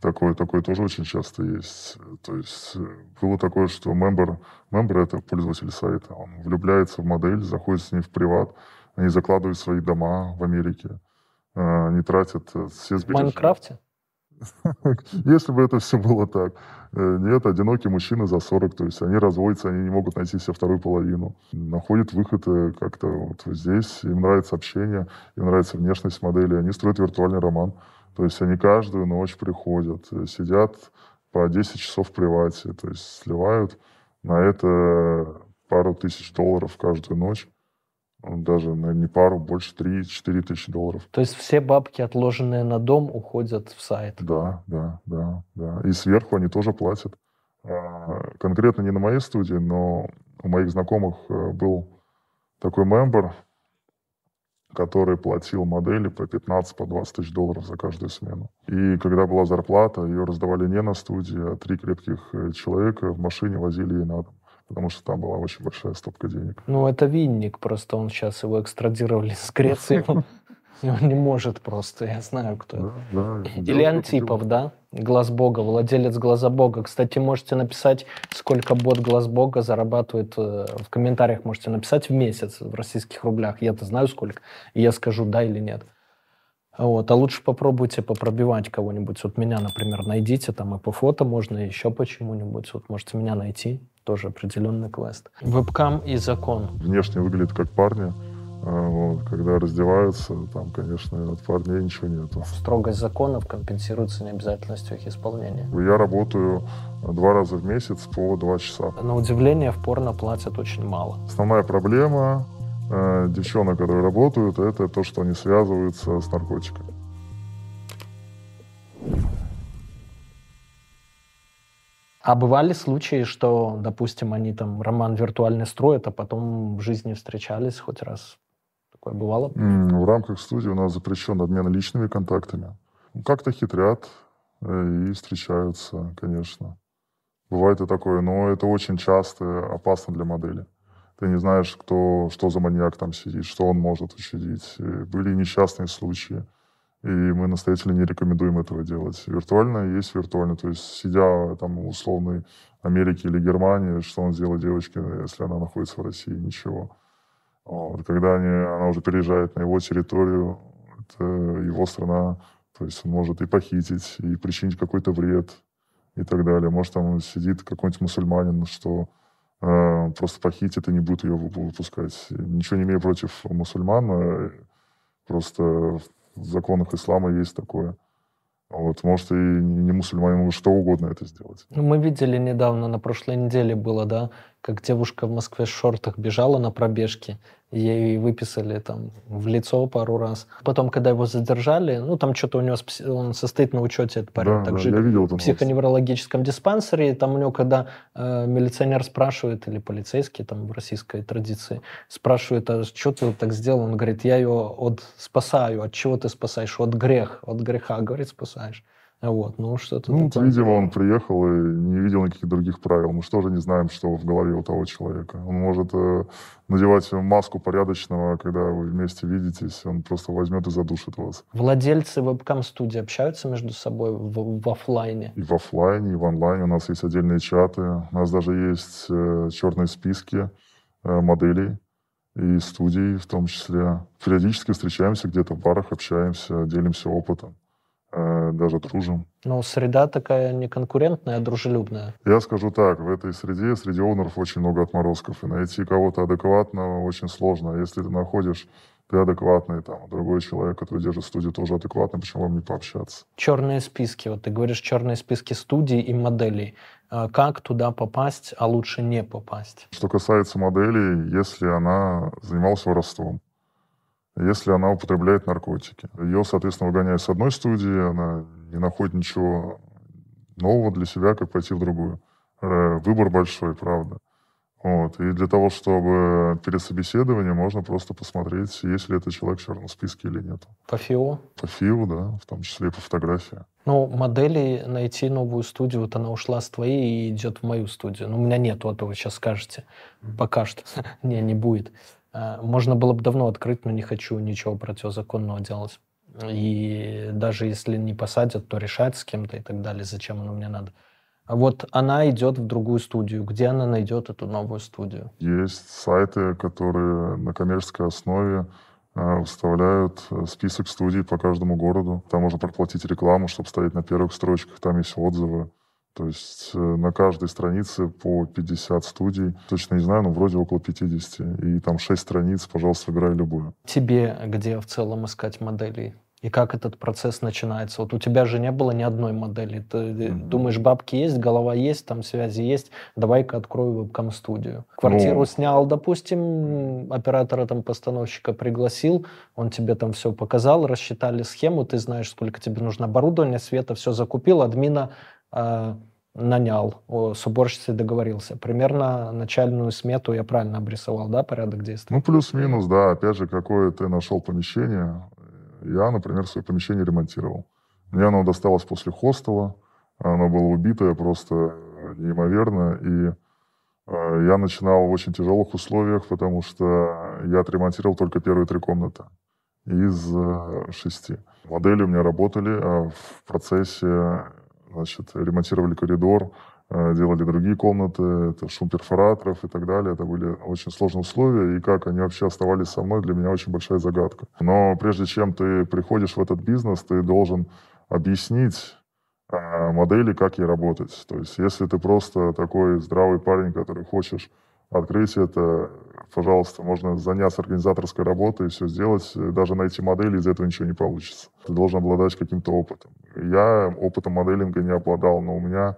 Такое, такое тоже очень часто есть. То есть э, было такое, что мембер, мембер это пользователь сайта, он влюбляется в модель, заходит с ней в приват, они закладывают свои дома в Америке, э, они тратят э, все сбережения. В Майнкрафте? Если бы это все было так. Э, нет, одинокие мужчины за 40, то есть они разводятся, они не могут найти себе вторую половину. Находят выход э, как-то вот здесь, им нравится общение, им нравится внешность модели, они строят виртуальный роман. То есть они каждую ночь приходят, э, сидят по 10 часов в привате, то есть сливают на это пару тысяч долларов каждую ночь даже наверное, не пару, больше 3-4 тысячи долларов. То есть все бабки, отложенные на дом, уходят в сайт? Да, да, да, да. И сверху они тоже платят. А, конкретно не на моей студии, но у моих знакомых э, был такой мембер, который платил модели по 15-20 по тысяч долларов за каждую смену. И когда была зарплата, ее раздавали не на студии, а три крепких э, человека в машине возили ей на дом потому что там была очень большая стопка денег. Ну, это Винник, просто он сейчас его экстрадировали с Греции. Он не может просто, я знаю, кто это. Или Антипов, да? Глаз Бога, владелец Глаза Бога. Кстати, можете написать, сколько бот Глаз Бога зарабатывает. Э, в комментариях можете написать в месяц в российских рублях. Я-то знаю сколько. И я скажу, да или нет. Вот. А лучше попробуйте попробивать кого-нибудь. Вот меня, например, найдите там и по фото можно, и еще почему-нибудь. Вот можете меня найти. Тоже определенный квест. Вебкам и закон. Внешне выглядит как парни. А вот, когда раздеваются, там, конечно, от парней ничего нету. Строгость законов компенсируется необязательностью их исполнения. Я работаю два раза в месяц по два часа. На удивление в порно платят очень мало. Основная проблема э, девчонок, которые работают, это то, что они связываются с наркотиками. А бывали случаи, что, допустим, они там роман виртуальный строят, а потом в жизни встречались хоть раз? Такое бывало? В рамках студии у нас запрещен обмен личными контактами. Как-то хитрят э, и встречаются, конечно. Бывает и такое, но это очень часто опасно для модели. Ты не знаешь, кто, что за маньяк там сидит, что он может учудить. Были несчастные случаи, и мы настоятельно не рекомендуем этого делать. Виртуально есть виртуально. То есть, сидя там в условной Америке или Германии, что он сделает девочке, если она находится в России? Ничего. Вот. Когда они, она уже переезжает на его территорию, это его страна, то есть он может и похитить, и причинить какой-то вред и так далее. Может, там сидит какой-нибудь мусульманин, что э, просто похитит и не будет ее выпускать. Ничего не имею против мусульман, э, просто в законах ислама есть такое. Вот, может, и не мусульмане могут что угодно это сделать. Ну, мы видели недавно, на прошлой неделе было, да, как девушка в Москве в шортах бежала на пробежке, ей выписали там в лицо пару раз. Потом, когда его задержали, ну, там что-то у него, он состоит на учете, этот парень, да, так да, же, я видел в психоневрологическом диспансере, там у него, когда э, милиционер спрашивает, или полицейский, там в российской традиции, спрашивает, а что ты так сделал? Он говорит, я ее от спасаю. От чего ты спасаешь? От грех, от греха, говорит, спасаешь. Вот, ну что-то ну, такое. видимо, он приехал и не видел никаких других правил. Мы же не знаем, что в голове у того человека. Он может э, надевать маску порядочного, когда вы вместе видитесь, он просто возьмет и задушит вас. Владельцы вебкам-студии общаются между собой в, в офлайне? И в офлайне, и в онлайне. У нас есть отдельные чаты. У нас даже есть э, черные списки э, моделей и студий в том числе. Периодически встречаемся где-то в барах, общаемся, делимся опытом. Э, даже дружим. Но среда такая не конкурентная, а дружелюбная. Я скажу так, в этой среде, среди оунеров очень много отморозков, и найти кого-то адекватного очень сложно. Если ты находишь ты адекватный, там, другой человек, который держит студию, тоже адекватный, почему вам не пообщаться? Черные списки, вот ты говоришь, черные списки студий и моделей. А как туда попасть, а лучше не попасть? Что касается моделей, если она занималась воровством, если она употребляет наркотики. Ее, соответственно, выгоняют с одной студии, она не находит ничего нового для себя, как пойти в другую. Э, выбор большой, правда. Вот. И для того, чтобы перед собеседованием можно просто посмотреть, есть ли этот человек в черном списке или нет. По ФИО? По ФИО, да, в том числе и по фотографии. Ну, модели найти новую студию, вот она ушла с твоей и идет в мою студию. Ну, у меня нет, вот вы сейчас скажете. Пока что. не, не будет. Э, можно было бы давно открыть, но не хочу ничего противозаконного делать. И даже если не посадят, то решать с кем-то и так далее, зачем оно мне надо. А вот она идет в другую студию. Где она найдет эту новую студию? Есть сайты, которые на коммерческой основе э, выставляют э, список студий по каждому городу. Там можно проплатить рекламу, чтобы стоять на первых строчках. Там есть отзывы. То есть э, на каждой странице по 50 студий. Точно не знаю, но вроде около 50. И там 6 страниц, пожалуйста, выбирай любую. Тебе где в целом искать моделей? и как этот процесс начинается. Вот у тебя же не было ни одной модели. Ты mm-hmm. думаешь, бабки есть, голова есть, там связи есть, давай-ка открою вебкам-студию. Квартиру ну... снял, допустим, оператора там постановщика пригласил, он тебе там все показал, рассчитали схему, ты знаешь, сколько тебе нужно оборудования, света, все закупил, админа нанял, о, с уборщицей договорился. Примерно начальную смету я правильно обрисовал, да, порядок действий? Ну, плюс-минус, да. Опять же, какое ты нашел помещение, я, например, свое помещение ремонтировал. Мне оно досталось после хостела. Оно было убитое просто неимоверно. И э, я начинал в очень тяжелых условиях, потому что я отремонтировал только первые три комнаты из э, шести. Модели у меня работали, а в процессе значит, ремонтировали коридор, Э, делали другие комнаты, это шум перфораторов и так далее. Это были очень сложные условия, и как они вообще оставались со мной, для меня очень большая загадка. Но прежде чем ты приходишь в этот бизнес, ты должен объяснить э, модели, как ей работать. То есть если ты просто такой здравый парень, который хочешь открыть это, пожалуйста, можно заняться организаторской работой, все сделать, даже найти модели, из этого ничего не получится. Ты должен обладать каким-то опытом. Я опытом моделинга не обладал, но у меня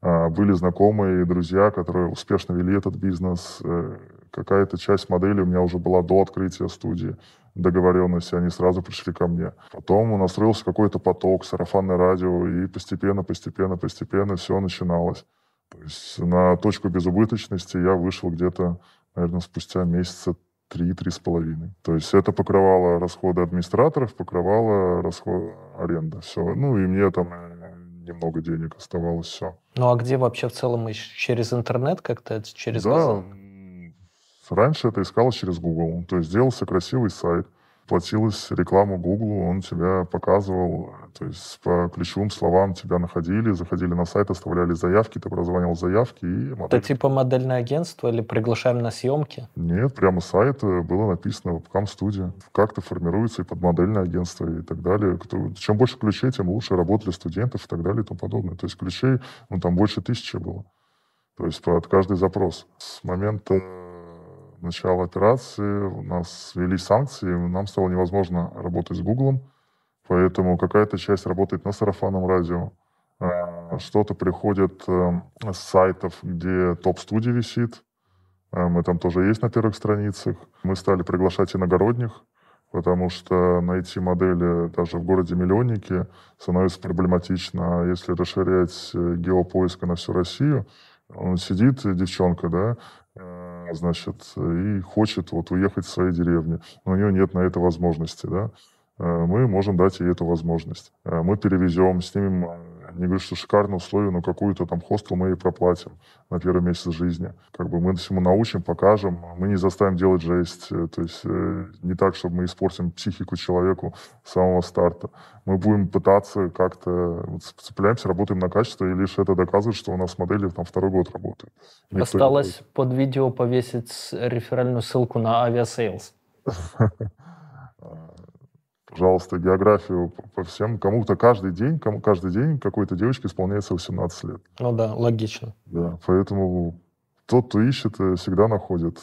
а, были знакомые и друзья, которые успешно вели этот бизнес. Э, какая-то часть модели у меня уже была до открытия студии договоренности, они сразу пришли ко мне. Потом настроился какой-то поток, сарафанное радио, и постепенно, постепенно, постепенно все начиналось. То есть на точку безубыточности я вышел где-то, наверное, спустя месяца три-три с половиной. То есть это покрывало расходы администраторов, покрывало расходы аренда. Все. Ну и мне там э, немного денег оставалось, все. Ну а где вообще в целом через интернет как-то, через Да, раньше это искалось через Google. То есть делался красивый сайт, платилась рекламу Google, он тебя показывал, то есть по ключевым словам тебя находили, заходили на сайт, оставляли заявки, ты прозванивал заявки и модель. Это типа модельное агентство или приглашаем на съемки? Нет, прямо сайт было написано Webcam студия. Как-то формируется и под модельное агентство и так далее. Чем больше ключей, тем лучше работали студентов и так далее и тому подобное. То есть ключей, ну там больше тысячи было. То есть под каждый запрос. С момента начала операции нас ввели санкции, нам стало невозможно работать с Гуглом, поэтому какая-то часть работает на сарафанном радио, а, что-то приходит эм, с сайтов, где топ-студия висит, а, мы там тоже есть на первых страницах. Мы стали приглашать иногородних, потому что найти модели даже в городе-миллионнике становится проблематично. А если расширять э, геопоиск на всю Россию, он сидит, девчонка, да, Э, значит, и хочет вот уехать в своей деревне, но у нее нет на это возможности, да, э, мы можем дать ей эту возможность. Э, мы перевезем, снимем не говорю, что шикарные условия, но какую-то там хостел мы ей проплатим на первый месяц жизни. Как бы мы всему научим, покажем, мы не заставим делать жесть. Э, то есть э, не так, чтобы мы испортим психику человеку с самого старта. Мы будем пытаться как-то вот, цепляемся, работаем на качество, и лишь это доказывает, что у нас модели там второй год работают. Никто Осталось под видео повесить реферальную ссылку на Aviasales. пожалуйста, географию по всем. Кому-то каждый день, кому каждый день какой-то девочке исполняется 18 лет. Ну да, логично. Да, поэтому тот, кто ищет, э, всегда находит.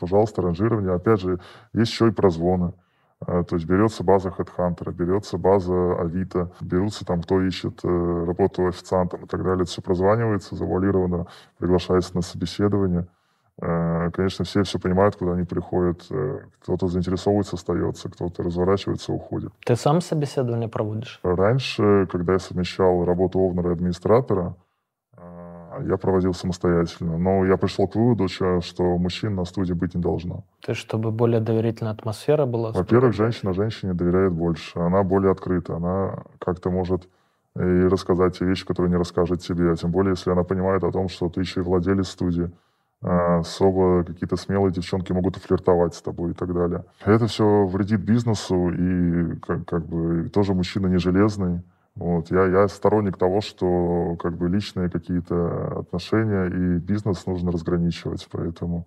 Пожалуйста, ранжирование. Опять же, есть еще и прозвоны. А, то есть берется база HeadHunter, берется база Авито, берутся там, кто ищет э, работу официантом и так далее. Это все прозванивается, завуалировано, приглашается на собеседование. Э, конечно, все все понимают, куда они приходят. Э, кто-то заинтересовывается, остается, кто-то разворачивается, уходит. Ты сам собеседование проводишь? Раньше, когда я совмещал работу овнера и администратора, э, я проводил самостоятельно. Но я пришел к выводу, что мужчин на студии быть не должно. То чтобы более доверительная атмосфера была? Во-первых, женщина женщине доверяет больше. Она более открыта. Она как-то может и рассказать те вещи, которые не расскажет тебе. А тем более, если она понимает о том, что ты еще и владелец студии особо какие-то смелые девчонки могут флиртовать с тобой и так далее. Это все вредит бизнесу, и как, как бы тоже мужчина не железный. Вот. Я, я сторонник того, что как бы личные какие-то отношения и бизнес нужно разграничивать, поэтому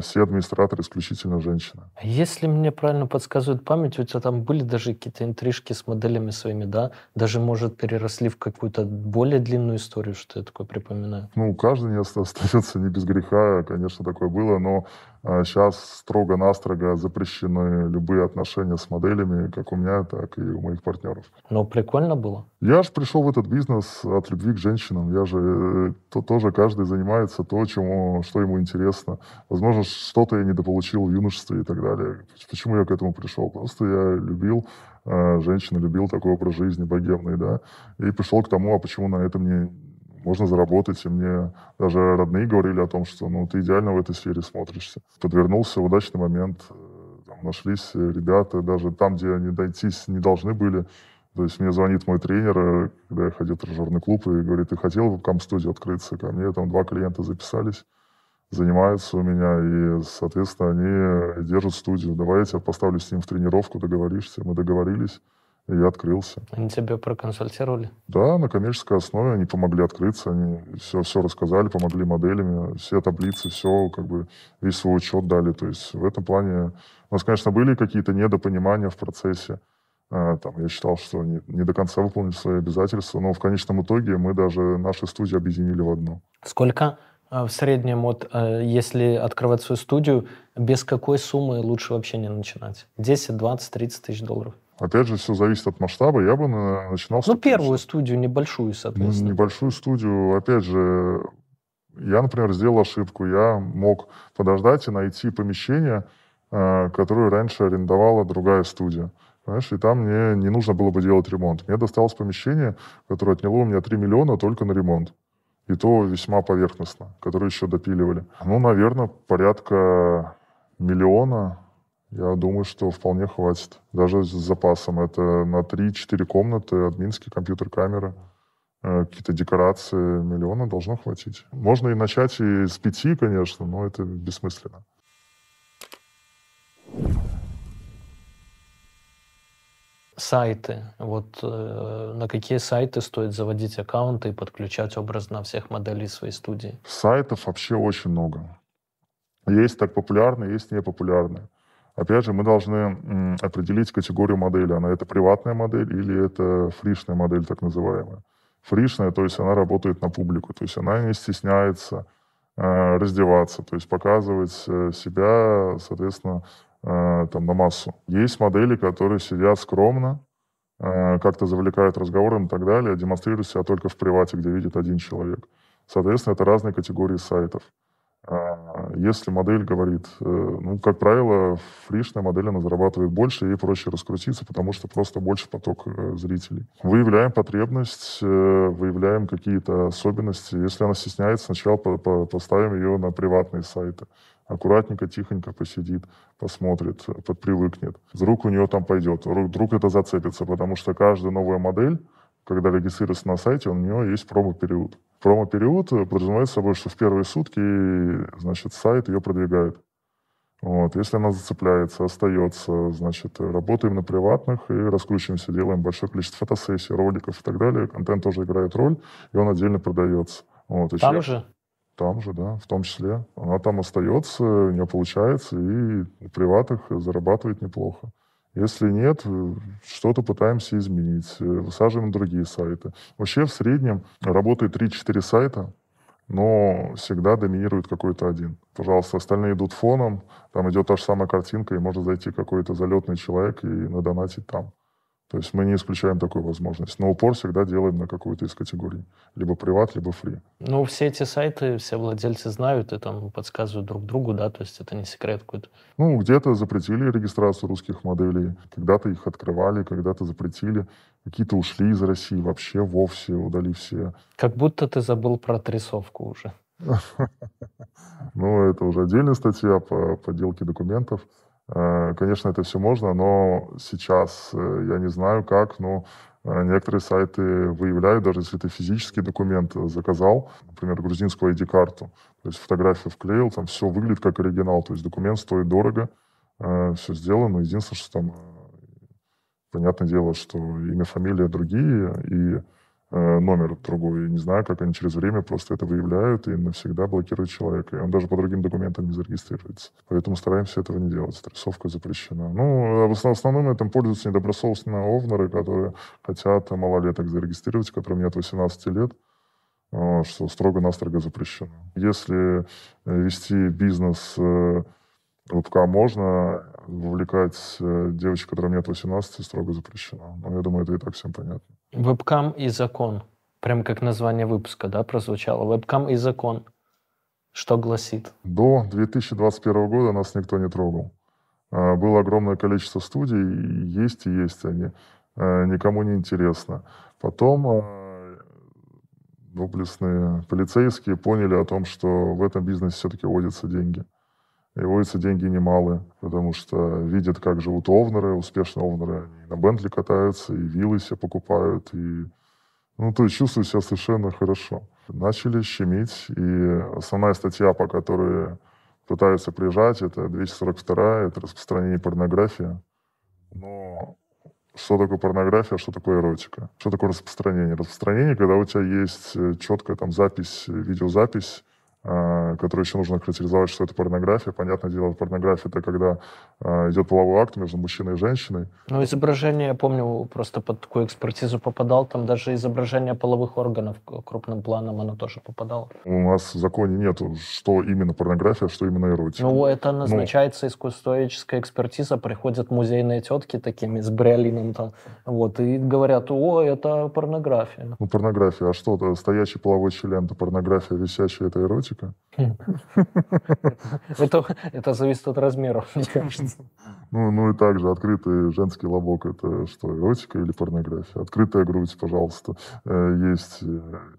все администраторы исключительно женщины. Если мне правильно подсказывает память, у тебя там были даже какие-то интрижки с моделями своими, да? Даже, может, переросли в какую-то более длинную историю, что я такое припоминаю? Ну, каждый не остается не без греха, конечно, такое было, но сейчас а, строго-настрого запрещены любые отношения с моделями, как у меня, так и у моих партнеров. Но прикольно было. Я же пришел в этот бизнес от любви к женщинам. Я же э, то, тоже каждый занимается то, чему, что ему интересно. Возможно, что-то я недополучил в юношестве и так далее. Почему я к этому пришел? Просто я любил э, женщин, любил такой образ жизни богемный, да, и пришел к тому, а почему на этом не можно заработать. И мне даже родные говорили о том, что ну, ты идеально в этой сфере смотришься. Подвернулся удачный момент, э, там, нашлись ребята, даже там, где они дойтись не должны были. То есть мне звонит мой тренер, э, когда я ходил в тренажерный клуб, и говорит, ты хотел в кам-студию открыться? Ко мне там два клиента записались, занимаются у меня, и, соответственно, они держат студию. Давай я тебя поставлю с ним в тренировку, договоришься. Мы договорились. И я открылся. Они тебя проконсультировали? Да, на коммерческой основе они помогли открыться, они все, все рассказали, помогли моделями, все таблицы, все, как бы весь свой учет дали. То есть в этом плане у нас, конечно, были какие-то недопонимания в процессе. А, там, я считал, что не, не до конца выполнили свои обязательства, но в конечном итоге мы даже наши студии объединили в одну. Сколько а, в среднем, вот, а, если открывать свою студию, без какой суммы лучше вообще не начинать? 10, 20, 30 тысяч долларов? Опять же, все зависит от масштаба. Я бы начинал... Ну, первую студию, небольшую, соответственно. Небольшую студию. Опять же, я, например, сделал ошибку. Я мог подождать и найти помещение, э, которое раньше арендовала другая студия. Понимаешь, и там мне не нужно было бы делать ремонт. Мне досталось помещение, которое отняло у меня 3 миллиона только на ремонт. И то весьма поверхностно, которое еще допиливали. Ну, наверное, порядка миллиона я думаю, что вполне хватит. Даже с запасом. Это на 3-4 комнаты, админские компьютер, камеры, э, какие-то декорации, миллиона должно хватить. Можно и начать и с пяти, конечно, но это бессмысленно. Сайты. Вот э, на какие сайты стоит заводить аккаунты и подключать образно всех моделей своей студии? Сайтов вообще очень много. Есть так популярные, есть непопулярные. Опять же, мы должны определить категорию модели. Она это приватная модель или это фришная модель, так называемая. Фришная, то есть она работает на публику, то есть она не стесняется э, раздеваться, то есть показывать э, себя, соответственно, э, там, на массу. Есть модели, которые сидят скромно, как-то завлекают разговором и так далее, демонстрируют себя только в привате, где видит один человек. Соответственно, это разные категории сайтов. А, если модель говорит, э, ну, как правило, фришная модель, она зарабатывает больше, ей проще раскрутиться, потому что просто больше поток э, зрителей. Выявляем потребность, э, выявляем какие-то особенности. Если она стесняется, сначала поставим ее на приватные сайты. Аккуратненько, тихонько посидит, посмотрит, подпривыкнет. Вдруг у нее там пойдет, вдруг это зацепится, потому что каждая новая модель, когда регистрируется на сайте, у нее есть промо-период. Промо-период подразумевает собой, что в первые сутки значит, сайт ее продвигает. Вот. Если она зацепляется, остается, значит, работаем на приватных и раскручиваемся, делаем большое количество фотосессий, роликов и так далее. Контент тоже играет роль, и он отдельно продается. Вот. И там человек, же? Там же, да, в том числе. Она там остается, у нее получается, и на приватах зарабатывает неплохо. Если нет, э, что-то пытаемся изменить, э, высаживаем другие сайты. Вообще в среднем работает 3-4 сайта, но всегда доминирует какой-то один. Пожалуйста, остальные идут фоном, там идет та же самая картинка, и может зайти какой-то залетный человек и надонатить там. То есть мы не исключаем такую возможность. Но упор всегда делаем на какую-то из категорий. Либо приват, либо фри. Ну, все эти сайты, все владельцы знают и там подсказывают друг другу, да? То есть это не секрет какой-то? Ну, где-то запретили регистрацию русских моделей. Когда-то их открывали, когда-то запретили. Какие-то ушли из России вообще вовсе, удали все. Как будто ты забыл про отрисовку уже. Ну, это уже отдельная статья по подделке документов. Э, конечно, это все можно, но сейчас э, я не знаю как, но э, некоторые сайты выявляют, даже если ты физический документ заказал, например, грузинскую ID-карту, то есть фотографию вклеил, там все выглядит как оригинал, то есть документ стоит дорого, все сделано, единственное, что там, понятное дело, что имя, фамилия другие, и номер другой. Не знаю, как они через время просто это выявляют и навсегда блокируют человека. И он даже по другим документам не зарегистрируется. Поэтому стараемся этого не делать. Рисовка запрещена. Ну, а в основном этим пользуются недобросовестные овнеры, которые хотят малолеток зарегистрировать, которым нет 18 лет что строго-настрого запрещено. Если э, вести бизнес э, вебкам можно, вовлекать э, девочек, которым нет 18, строго запрещено. Но я думаю, это и так всем понятно. Вебкам и закон. Прям как название выпуска, да, прозвучало. Вебкам и закон. Что гласит? До 2021 года нас никто не трогал. А, было огромное количество студий, есть и есть они. Никому не интересно. Потом доблестные полицейские поняли о том, что в этом бизнесе все-таки водятся деньги. И водятся деньги немалые, потому что видят, как живут овнеры, успешные овнеры, они на Бентли катаются, и виллы себе покупают, и ну, то есть чувствуют себя совершенно хорошо. Начали щемить, и основная статья, по которой пытаются прижать, это 242 это распространение порнографии. Но что такое порнография, что такое эротика, что такое распространение. Распространение, когда у тебя есть э, четкая там запись, видеозапись, а, которую еще нужно характеризовать, что это порнография. Понятное дело, порнография — это когда а, идет половой акт между мужчиной и женщиной. Ну, изображение, я помню, просто под такую экспертизу попадал, там даже изображение половых органов крупным планом, оно тоже попадало. У нас в законе нету, что именно порнография, что именно эротика. Ну, это ну, назначается ну, искусствоведческая экспертиза, приходят музейные тетки такими с бриолином там, вот, и говорят, о, это порнография. Ну, порнография, а что, стоящий половой член, это порнография, висящая, это эротика? Мальчика. Это, это зависит от размера, мне кажется. Ну, ну и также открытый женский лобок – это что, эротика или порнография? Открытая грудь, пожалуйста, э, есть. Э,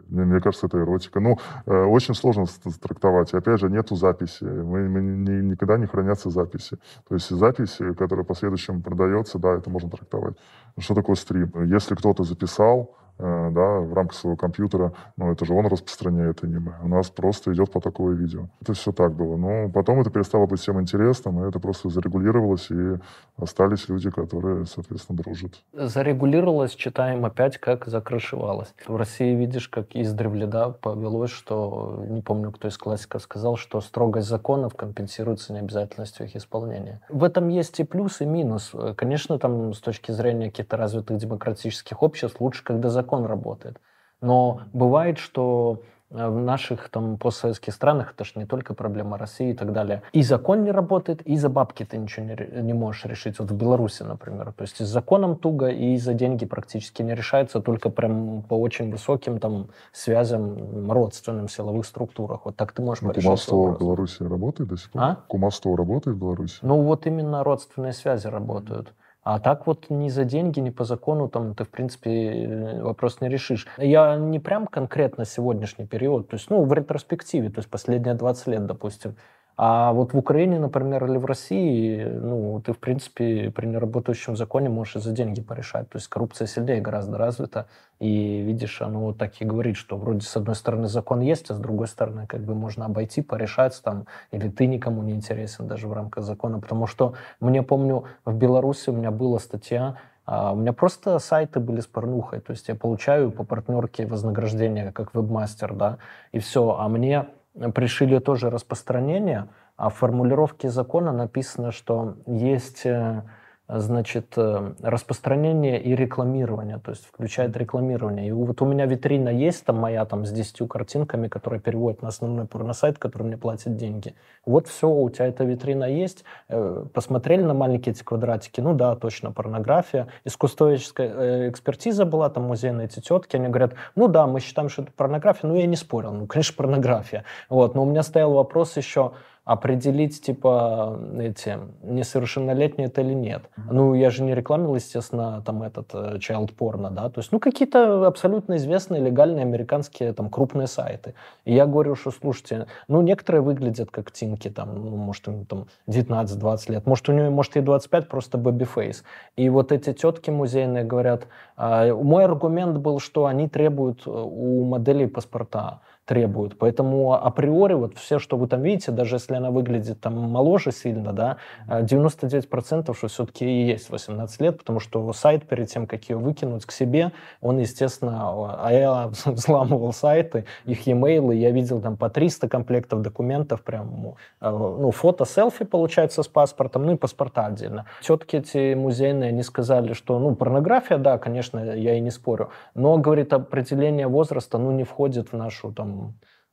мне, мне кажется, это эротика. Ну, э, очень сложно трактовать. И опять же, нету записи. Мы, мы не, никогда не хранятся записи. То есть записи, которая в последующем продается, да, это можно трактовать. Что такое стрим? Если кто-то записал, да, в рамках своего компьютера, ну, это же он распространяет аниме. У нас просто идет потоковое видео. Это все так было. Но потом это перестало быть всем интересным, и это просто зарегулировалось, и остались люди, которые, соответственно, дружат. Зарегулировалось, читаем опять, как закрышевалось. В России, видишь, как издревле, да, повелось, что, не помню, кто из классиков сказал, что строгость законов компенсируется необязательностью их исполнения. В этом есть и плюс, и минус. Конечно, там с точки зрения каких-то развитых демократических обществ лучше, когда закон закон работает. Но бывает, что э, в наших там постсоветских странах, это же не только проблема России и так далее, и закон не работает, и за бабки ты ничего не, не можешь решить. Вот в Беларуси, например. То есть с законом туго, и за деньги практически не решается, только прям по очень высоким там связям родственным силовых структурах. Вот так ты можешь ну, Кумовство в Беларуси работает до сих пор? А? Кумовство работает в Беларуси? Ну вот именно родственные связи работают. А так вот ни за деньги, ни по закону там ты, в принципе, э, вопрос не решишь. Я не прям конкретно сегодняшний период, то есть, ну, в ретроспективе, то есть последние 20 лет, допустим, а вот в Украине, например, или в России, ну, ты, в принципе, при неработающем законе можешь и за деньги порешать. То есть коррупция сильнее гораздо развита. И видишь, оно так и говорит, что вроде с одной стороны закон есть, а с другой стороны как бы можно обойти, порешать там, или ты никому не интересен даже в рамках закона. Потому что мне помню, в Беларуси у меня была статья, а, у меня просто сайты были с порнухой, то есть я получаю по партнерке вознаграждение как вебмастер, да, и все, а мне пришили тоже распространение, а в формулировке закона написано, что есть э, значит, э, распространение и рекламирование, то есть включает рекламирование. И вот у меня витрина есть, там моя там с 10 картинками, которые переводят на основной порносайт, который мне платит деньги. Вот все, у тебя эта витрина есть. Э, посмотрели на маленькие эти квадратики, ну да, точно, порнография. Искусствоведческая э, экспертиза была, там музейные эти тетки, они говорят, ну да, мы считаем, что это порнография, ну я не спорил, ну конечно порнография. Вот, но у меня стоял вопрос еще, определить, типа, эти, несовершеннолетние это или нет. Mm-hmm. Ну, я же не рекламил, естественно, там этот э, child porno, да, то есть, ну, какие-то абсолютно известные легальные американские там крупные сайты. И я говорю, что, слушайте, ну, некоторые выглядят как тинки, там, ну, может, им там 19-20 лет, может, у нее, может, и 25, просто baby-face. И вот эти тетки музейные говорят, э, мой аргумент был, что они требуют э, у моделей паспорта. Требуют. Поэтому априори вот все, что вы там видите, даже если она выглядит там моложе сильно, да, 99% что все-таки и есть 18 лет, потому что сайт перед тем, как ее выкинуть к себе, он, естественно, а я взламывал сайты, их e-mail, я видел там по 300 комплектов документов, прям, э, ну, фото, селфи, получается, с паспортом, ну и паспорта отдельно. Все-таки эти музейные, они сказали, что, ну, порнография, да, конечно, я и не спорю, но, говорит, определение возраста, ну, не входит в нашу там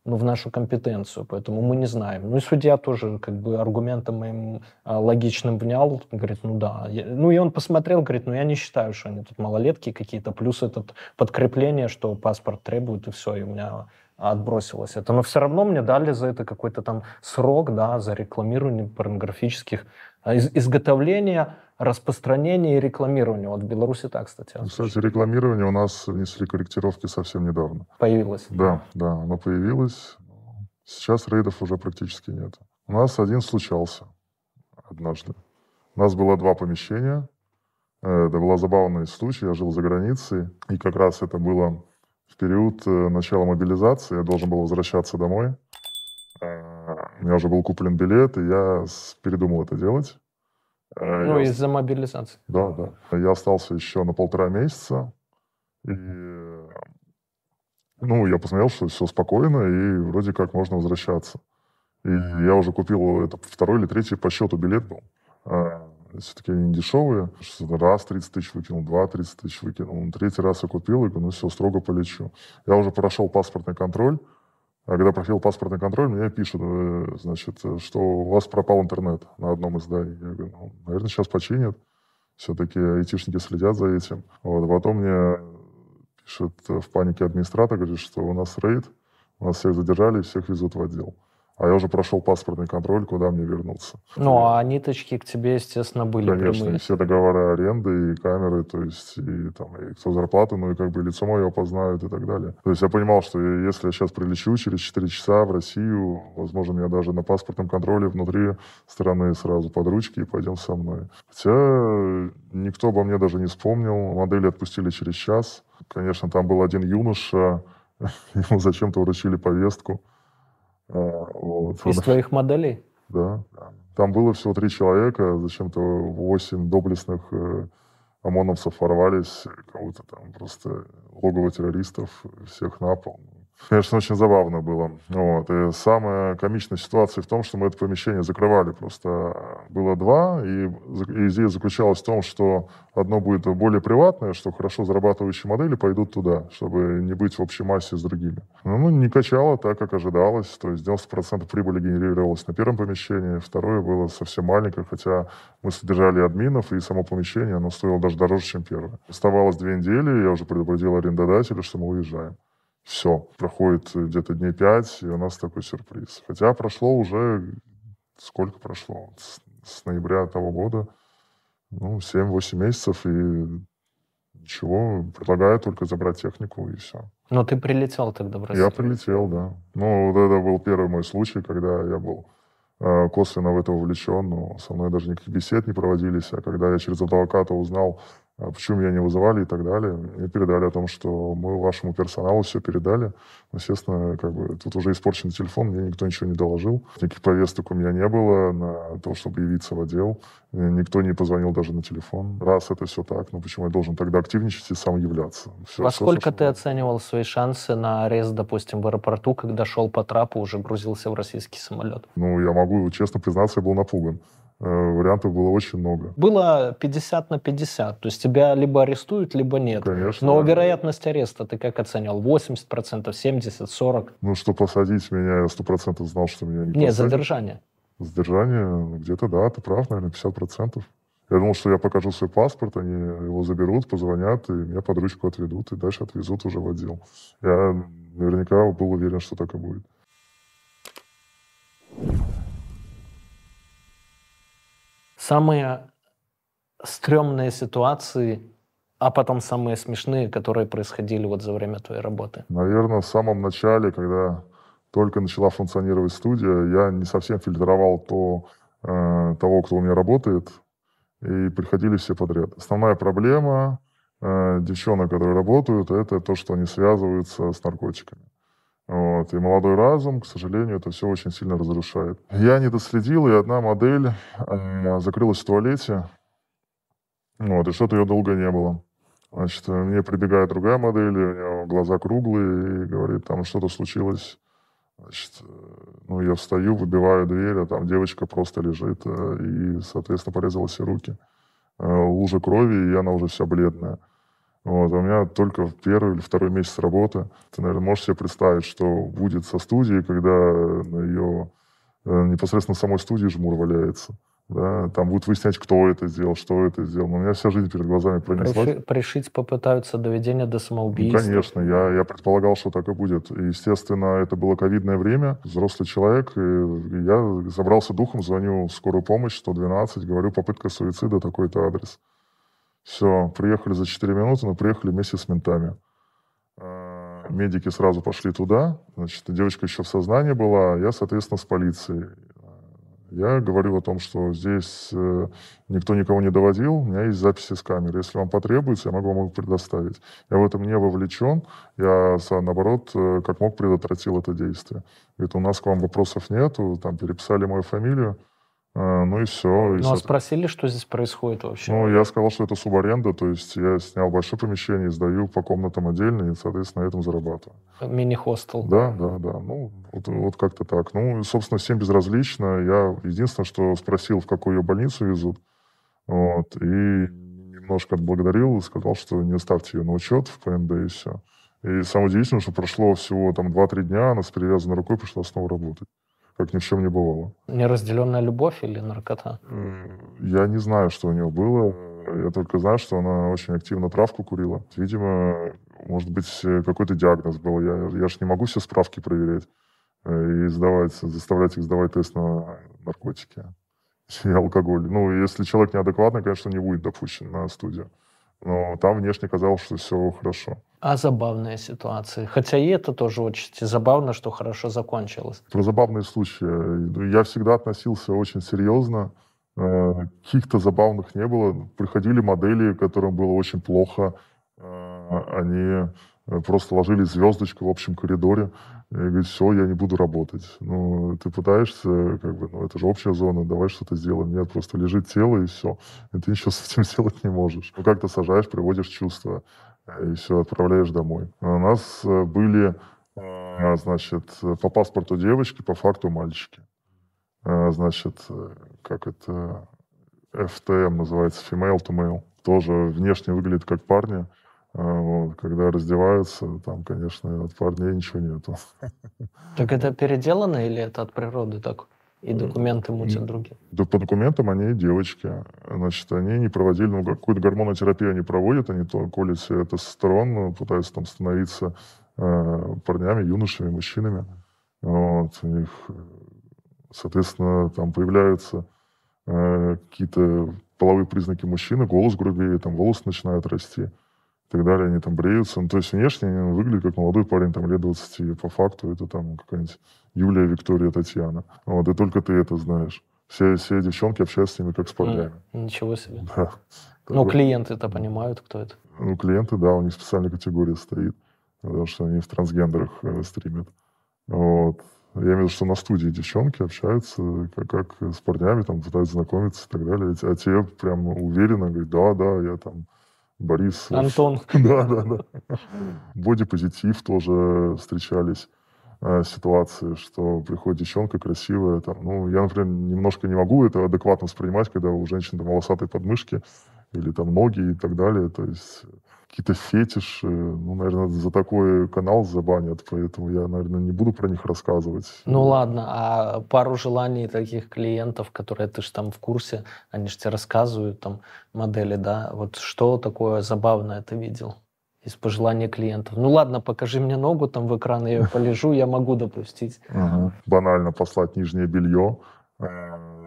ну, в нашу компетенцию, поэтому мы не знаем. Ну и судья тоже как бы аргументом моим а, логичным внял, говорит, ну да. Я, ну и он посмотрел, говорит, ну я не считаю, что они тут малолетки какие-то, плюс этот подкрепление, что паспорт требует, и все, и у меня отбросилось это. Но все равно мне дали за это какой-то там срок, да, за рекламирование порнографических из, изготовления распространение и рекламирование. Вот в Беларуси так, кстати. Кстати, рекламирование у нас внесли корректировки совсем недавно. Появилось? Да, да, оно появилось. Сейчас рейдов уже практически нет. У нас один случался однажды. У нас было два помещения. Э, это был забавный случай. Я жил за границей. И как раз это было в период э, начала мобилизации. Я должен был возвращаться домой. Э, у меня уже был куплен билет, и я передумал это делать. Э, ну, я... из-за мобилизации. Да, да. Я остался еще на полтора месяца. И, ну, я посмотрел, что все спокойно, и вроде как можно возвращаться. И я уже купил это второй или третий по счету билет был. А, все-таки они дешевые. Раз 30 тысяч выкинул, два 30 тысяч выкинул. Третий раз я купил, и говорю, ну все, строго полечу. Я уже прошел паспортный контроль. А когда проходил паспортный контроль, мне пишут, э, значит, что у вас пропал интернет на одном издании. Я говорю, ну, наверное, сейчас починят. Все-таки айтишники следят за этим. Вот. Потом мне пишет в панике администратор, говорит, что у нас рейд, у нас всех задержали, всех везут в отдел. А я уже прошел паспортный контроль, куда мне вернуться. Ну, а ниточки к тебе, естественно, были Конечно, прямые. все договоры аренды, и камеры, то есть, и там, и кто зарплату, ну, и как бы лицо мое опознают и так далее. То есть я понимал, что если я сейчас прилечу через 4 часа в Россию, возможно, меня даже на паспортном контроле внутри страны сразу под ручки и пойдем со мной. Хотя никто обо мне даже не вспомнил. Модели отпустили через час. Конечно, там был один юноша, ему зачем-то вручили повестку. А, вот. Из твоих моделей? Да. Там было всего три человека, зачем-то восемь доблестных э, ОМОНовцев ворвались, кого-то там просто логово террористов, всех на пол. Конечно, очень забавно было. Вот. И самая комичная ситуация в том, что мы это помещение закрывали. Просто было два, и, и идея заключалась в том, что одно будет более приватное, что хорошо зарабатывающие модели пойдут туда, чтобы не быть в общей массе с другими. Но ну, не качало так, как ожидалось. То есть 90% прибыли генерировалось на первом помещении, второе было совсем маленькое, хотя мы содержали админов, и само помещение, оно стоило даже дороже, чем первое. Оставалось две недели, я уже предупредил арендодателя, что мы уезжаем. Все, проходит где-то дней пять, и у нас такой сюрприз. Хотя прошло уже, сколько прошло? С, с ноября того года, ну, 7-8 месяцев, и ничего, предлагаю только забрать технику, и все. Но ты прилетел тогда в Россию? Я прилетел, да. Ну, вот это был первый мой случай, когда я был э, косвенно в это вовлечен, но со мной даже никаких бесед не проводились, а когда я через адвоката узнал, почему меня не вызывали и так далее. Мне передали о том, что мы вашему персоналу все передали. Естественно, как бы тут уже испорчен телефон, мне никто ничего не доложил. Никаких повесток у меня не было на то, чтобы явиться в отдел. Никто не позвонил даже на телефон. Раз это все так, ну почему я должен тогда активничать и сам являться? Все, Во сколько ты оценивал свои шансы на арест, допустим, в аэропорту, когда шел по трапу, уже грузился в российский самолет? Ну, я могу честно признаться, я был напуган. Э, вариантов было очень много. Было 50 на 50. То есть тебя либо арестуют, либо нет. Конечно. Но вероятность ареста ты как оценивал? 80%, 70, 40? Ну, что посадить меня, я 100% знал, что меня не посадят. Нет, задержание. Задержание, ну, где-то, да, ты прав, наверное, 50%. Я думал, что я покажу свой паспорт, они его заберут, позвонят, и меня под ручку отведут, и дальше отвезут уже в отдел. Я наверняка был уверен, что так и будет. Самые стрёмные ситуации, а потом самые смешные, которые происходили вот за время твоей работы? Наверное, в самом начале, когда только начала функционировать студия, я не совсем фильтровал то, э, того, кто у меня работает, и приходили все подряд. Основная проблема э, девчонок, которые работают, это то, что они связываются с наркотиками. Вот. И молодой разум, к сожалению, это все очень сильно разрушает. Я не доследил, и одна модель э, закрылась в туалете, вот, и что-то ее долго не было. Значит, мне прибегает другая модель, у нее глаза круглые, и говорит, там что-то случилось. Значит, ну, я встаю, выбиваю дверь, а там девочка просто лежит, э, и, соответственно, порезала все руки. Э, лужа крови, и она уже вся бледная. Вот, а у меня только первый или второй месяц работы. Ты, наверное, можешь себе представить, что будет со студией, когда на ее непосредственно самой студии жмур валяется да, там будут выяснять, кто это сделал, что это сделал. Но у меня вся жизнь перед глазами пронеслась. Приши, пришить попытаются доведение до самоубийства. Ну, конечно, я, я предполагал, что так и будет. И, естественно, это было ковидное время, взрослый человек, и я забрался духом, звоню в скорую помощь, 112, говорю, попытка суицида, такой-то адрес. Все, приехали за 4 минуты, но приехали вместе с ментами. А, медики сразу пошли туда, значит, девочка еще в сознании была, я, соответственно, с полицией. Я говорю о том, что здесь э, никто никого не доводил, у меня есть записи с камеры. Если вам потребуется, я могу вам их предоставить. Я в этом не вовлечен, я, наоборот, э, как мог предотвратил это действие. Говорит, у нас к вам вопросов нету, там переписали мою фамилию, а, ну и все. Ну, и а спросили, что здесь происходит вообще? Ну, я сказал, что это субаренда, то есть я снял большое помещение, сдаю по комнатам отдельно и, соответственно, на этом зарабатываю. Мини-хостел. Да, да, да. Ну, вот, вот как-то так. Ну, собственно, всем безразлично. Я единственное, что спросил, в какую ее больницу везут. Вот, и немножко отблагодарил, сказал, что не ставьте ее на учет в ПНД и все. И самое удивительное, что прошло всего там 2-3 дня, она с перевязанной рукой пришла снова работать как ни в чем не бывало. Неразделенная любовь или наркота? Я не знаю, что у нее было. Я только знаю, что она очень активно травку курила. Видимо, может быть, какой-то диагноз был. Я, я же не могу все справки проверять э, и сдавать, заставлять их сдавать тест на наркотики и алкоголь. Ну, если человек неадекватный, конечно, не будет допущен на студию. Но там внешне казалось, что все хорошо. А забавные ситуации? Хотя и это тоже очень забавно, что хорошо закончилось. Про забавные случаи. Я всегда относился очень серьезно. Э, каких-то забавных не было. Приходили модели, которым было очень плохо. Э, они э, просто ложили звездочку в общем коридоре. И говорит, все, я не буду работать. Ну, ты пытаешься, как бы, ну, это же общая зона, давай что-то сделаем. Нет, просто лежит тело, и все. И ты ничего с этим сделать не можешь. Ну, как-то сажаешь, приводишь чувства, и все, отправляешь домой. У нас э, были, э, значит, по паспорту девочки, по факту мальчики. Э, значит, как это, FTM называется, female to male. Тоже внешне выглядит как парни, а, вот, когда раздеваются, там, конечно, от парней ничего нету. Так это переделано или это от природы так? И документы мутят другие? Да по документам они девочки. Значит, они не проводили, ну, какую-то гормонотерапию они проводят, они то колят себе тестостерон, пытаются там становиться э, парнями, юношами, мужчинами. Вот, у них, соответственно, там появляются э, какие-то половые признаки мужчины, голос грубее, там волосы начинают расти и так далее, они там бреются. Ну, то есть внешне они выглядят как молодой парень, там, лет 20, по факту это там какая-нибудь Юлия, Виктория, Татьяна. Вот, и только ты это знаешь. Все, все девчонки общаются с ними как с парнями. Mm, ничего себе. Да. Ну, клиенты это понимают, кто это? Ну, клиенты, да, у них специальная категория стоит, потому что они в трансгендерах э, стримят. Вот. Я имею в виду, что на студии девчонки общаются как, как с парнями, там пытаются знакомиться и так далее. А те прям уверенно говорят, да, да, я там Борис. Антон. Да, да, да. Бодипозитив тоже встречались э, ситуации, что приходит девчонка красивая. Там, ну, я, например, немножко не могу это адекватно воспринимать, когда у женщины там, волосатые подмышки или там ноги и так далее. То есть какие-то фетиши. Ну, наверное, за такой канал забанят, поэтому я, наверное, не буду про них рассказывать. Ну ладно, а пару желаний таких клиентов, которые ты же там в курсе, они же тебе рассказывают, там, модели, да, вот что такое забавное ты видел? Из пожелания клиентов. Ну ладно, покажи мне ногу там в экран, я ее полежу, я могу допустить. Банально послать нижнее белье э,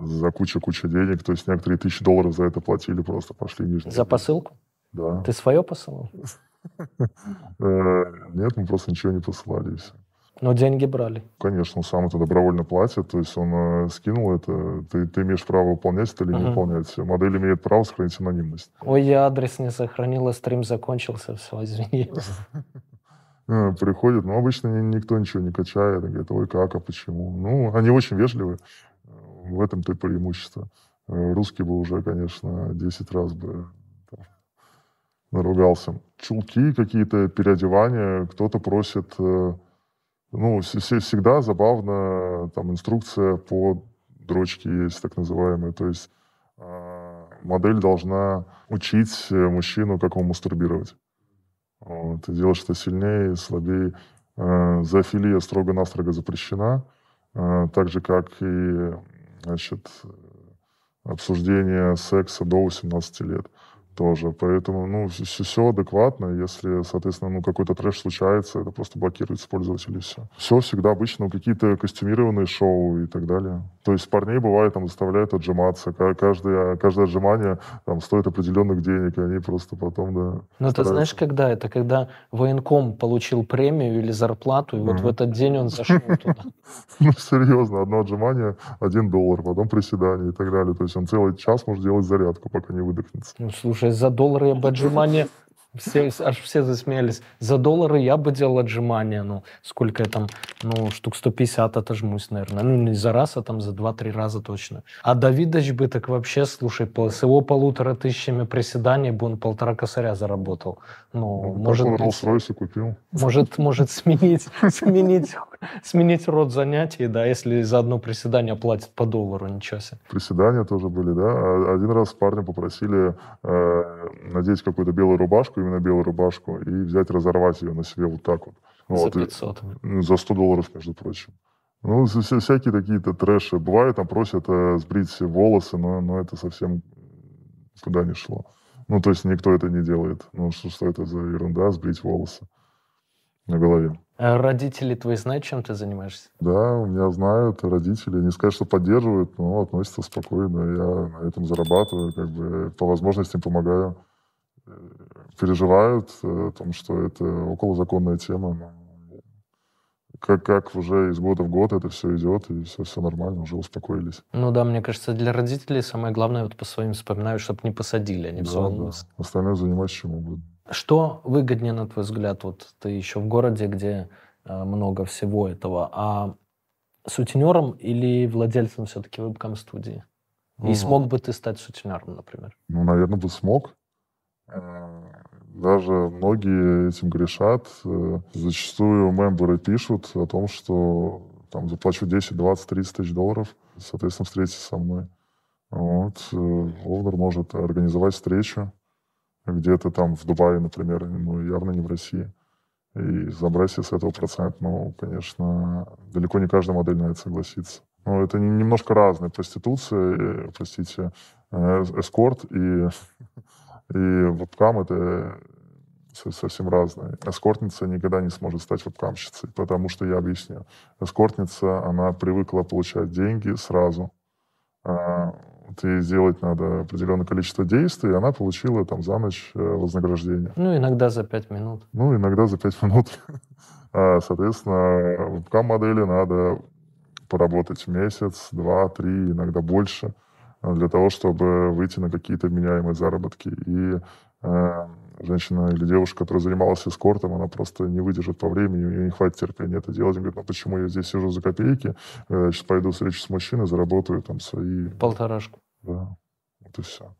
за кучу-кучу денег. То есть некоторые тысячи долларов за это платили, просто пошли нижнее. За посылку? Да. Ты свое посылал? Э, нет, мы просто ничего не посылали, и все. Но деньги брали. Конечно, он сам это добровольно платит, то есть он э, скинул это, ты, ты имеешь право выполнять это или не выполнять. Модель имеет право сохранить анонимность. Ой, я адрес не сохранила, стрим закончился, все, извини. Э, приходят, но обычно никто ничего не качает, говорит, ой, как, а почему? Ну, они очень вежливы, в этом-то и преимущество. Э, русский бы уже, конечно, 10 раз бы наругался. Чулки какие-то, переодевания, кто-то просит, э, ну, всегда забавно, там, инструкция по дрочке есть, так называемая, то есть а, модель должна учить мужчину, как он мастурбировать. Вот, ты делаешь это сильнее, слабее. Э, зоофилия строго-настрого запрещена, э, так же, как и значит, обсуждение секса до 18 лет тоже. Поэтому, ну, все, все адекватно. Если, соответственно, ну, какой-то трэш случается, это просто блокируется пользователь и все. Все всегда обычно какие-то костюмированные шоу и так далее. То есть парней бывает там заставляют отжиматься. Каждое, каждое отжимание там стоит определенных денег, и они просто потом, да, Ну, ты знаешь, когда это? Когда военком получил премию или зарплату, и вот в этот день он зашел туда. Ну, серьезно, одно отжимание — один доллар, потом приседание и так далее. То есть он целый час может делать зарядку, пока не выдохнется. Ну, слушай, за доллары я бы отжимания все, аж все засмеялись. За доллары я бы делал отжимания, ну, сколько я там, ну, штук 150 отожмусь, наверное. Ну, не за раз, а там за 2-3 раза точно. А Давидович бы так вообще, слушай, с его полутора тысячами приседаний бы он полтора косаря заработал. Ну, Ну, может он Rolls-Royce купил. может, может сменить, сменить, сменить род занятий, да, если за одно приседание платят по доллару, ничего себе. Приседания тоже были, да. А Один раз парня попросили э, надеть какую-то белую рубашку, именно белую рубашку, и взять, разорвать ее на себе вот так вот. Вот, За и- 500. ну, за 100 долларов, между прочим. Ну, вся- вся- всякие такие-то трэши. Бывает, там просят э, сбрить волосы, но, но это совсем куда не шло. Ну, то есть никто это не делает. Ну, что, что это за ерунда, сбрить волосы на голове. А Родители твои знают, чем ты занимаешься? Да, у меня знают родители. Не сказать, что поддерживают, но относятся спокойно. Я на этом зарабатываю, как бы по возможности им помогаю. Э, Переживают э, о том, что это околозаконная тема. но как, как уже из года в год это все идет, и все, все нормально, уже успокоились. Ну да, мне кажется, для родителей самое главное, вот по своим вспоминаю, чтобы не посадили, они все Да, волнуются. да. Остальное занимаюсь чем угодно. Что выгоднее, на твой взгляд? Вот ты еще в городе, где э, много всего этого, а сутенером или владельцем все-таки вебкам-студии? И Ну, смог бы ты стать сутенером, например? Ну, наверное, бы смог. Э, Даже многие этим грешат. Э, Зачастую мемберы пишут о том, что там заплачу 10, 20, 30 тысяч долларов, соответственно, встретиться со мной. Вот. Овнер может организовать встречу где-то там в Дубае, например, ну, явно не в России. И забрать с этого процент, ну, конечно, далеко не каждая модель на это согласится. Ну, это не- немножко разные. Проституция, э, простите, э, эскорт и, и вебкам — это со- совсем разные. Эскортница никогда не сможет стать вебкамщицей, потому что, я объясню, эскортница, она привыкла получать деньги сразу. Вот ей сделать надо определенное количество действий, и она получила там за ночь э, вознаграждение. Ну, иногда за пять минут. Ну, иногда за пять минут. А, Соответственно, вебкам-модели надо поработать месяц, два, три, иногда больше, а, для того, чтобы выйти на какие-то вменяемые заработки. И э, женщина или девушка, которая занималась эскортом, она просто не выдержит по времени, у нее не хватит терпения это делать. Она говорит, ну почему я здесь сижу за копейки, Э, сейчас пойду встречу с мужчиной, заработаю там свои... Полторашку. Да, вот и все.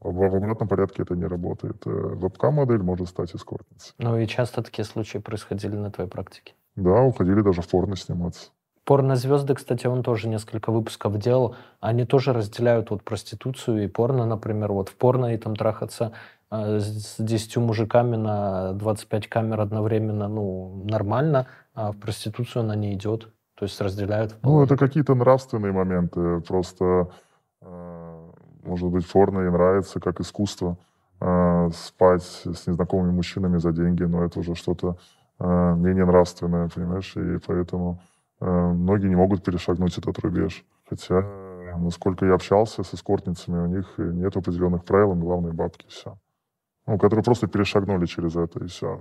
В, в обратном порядке это не работает. Э, Вебкам-модель может стать эскортницей. Ну и часто такие случаи происходили на твоей практике. Да, уходили даже в порно сниматься. Порнозвезды, кстати, он тоже несколько выпусков делал. Они тоже разделяют вот проституцию и порно, например. Вот в порно и там трахаться с 10 мужиками на 25 камер одновременно, ну, нормально, а в проституцию она не идет. То есть разделяют. Ну, вполне. это какие-то нравственные моменты. Просто, э, может быть, порно ей нравится как искусство э, спать с незнакомыми мужчинами за деньги, но это уже что-то менее нравственное, понимаешь? И поэтому многие не могут перешагнуть этот рубеж. Хотя, насколько я общался с эскортницами, у них нет определенных правил, главное бабки, все. Ну, которые просто перешагнули через это, и все.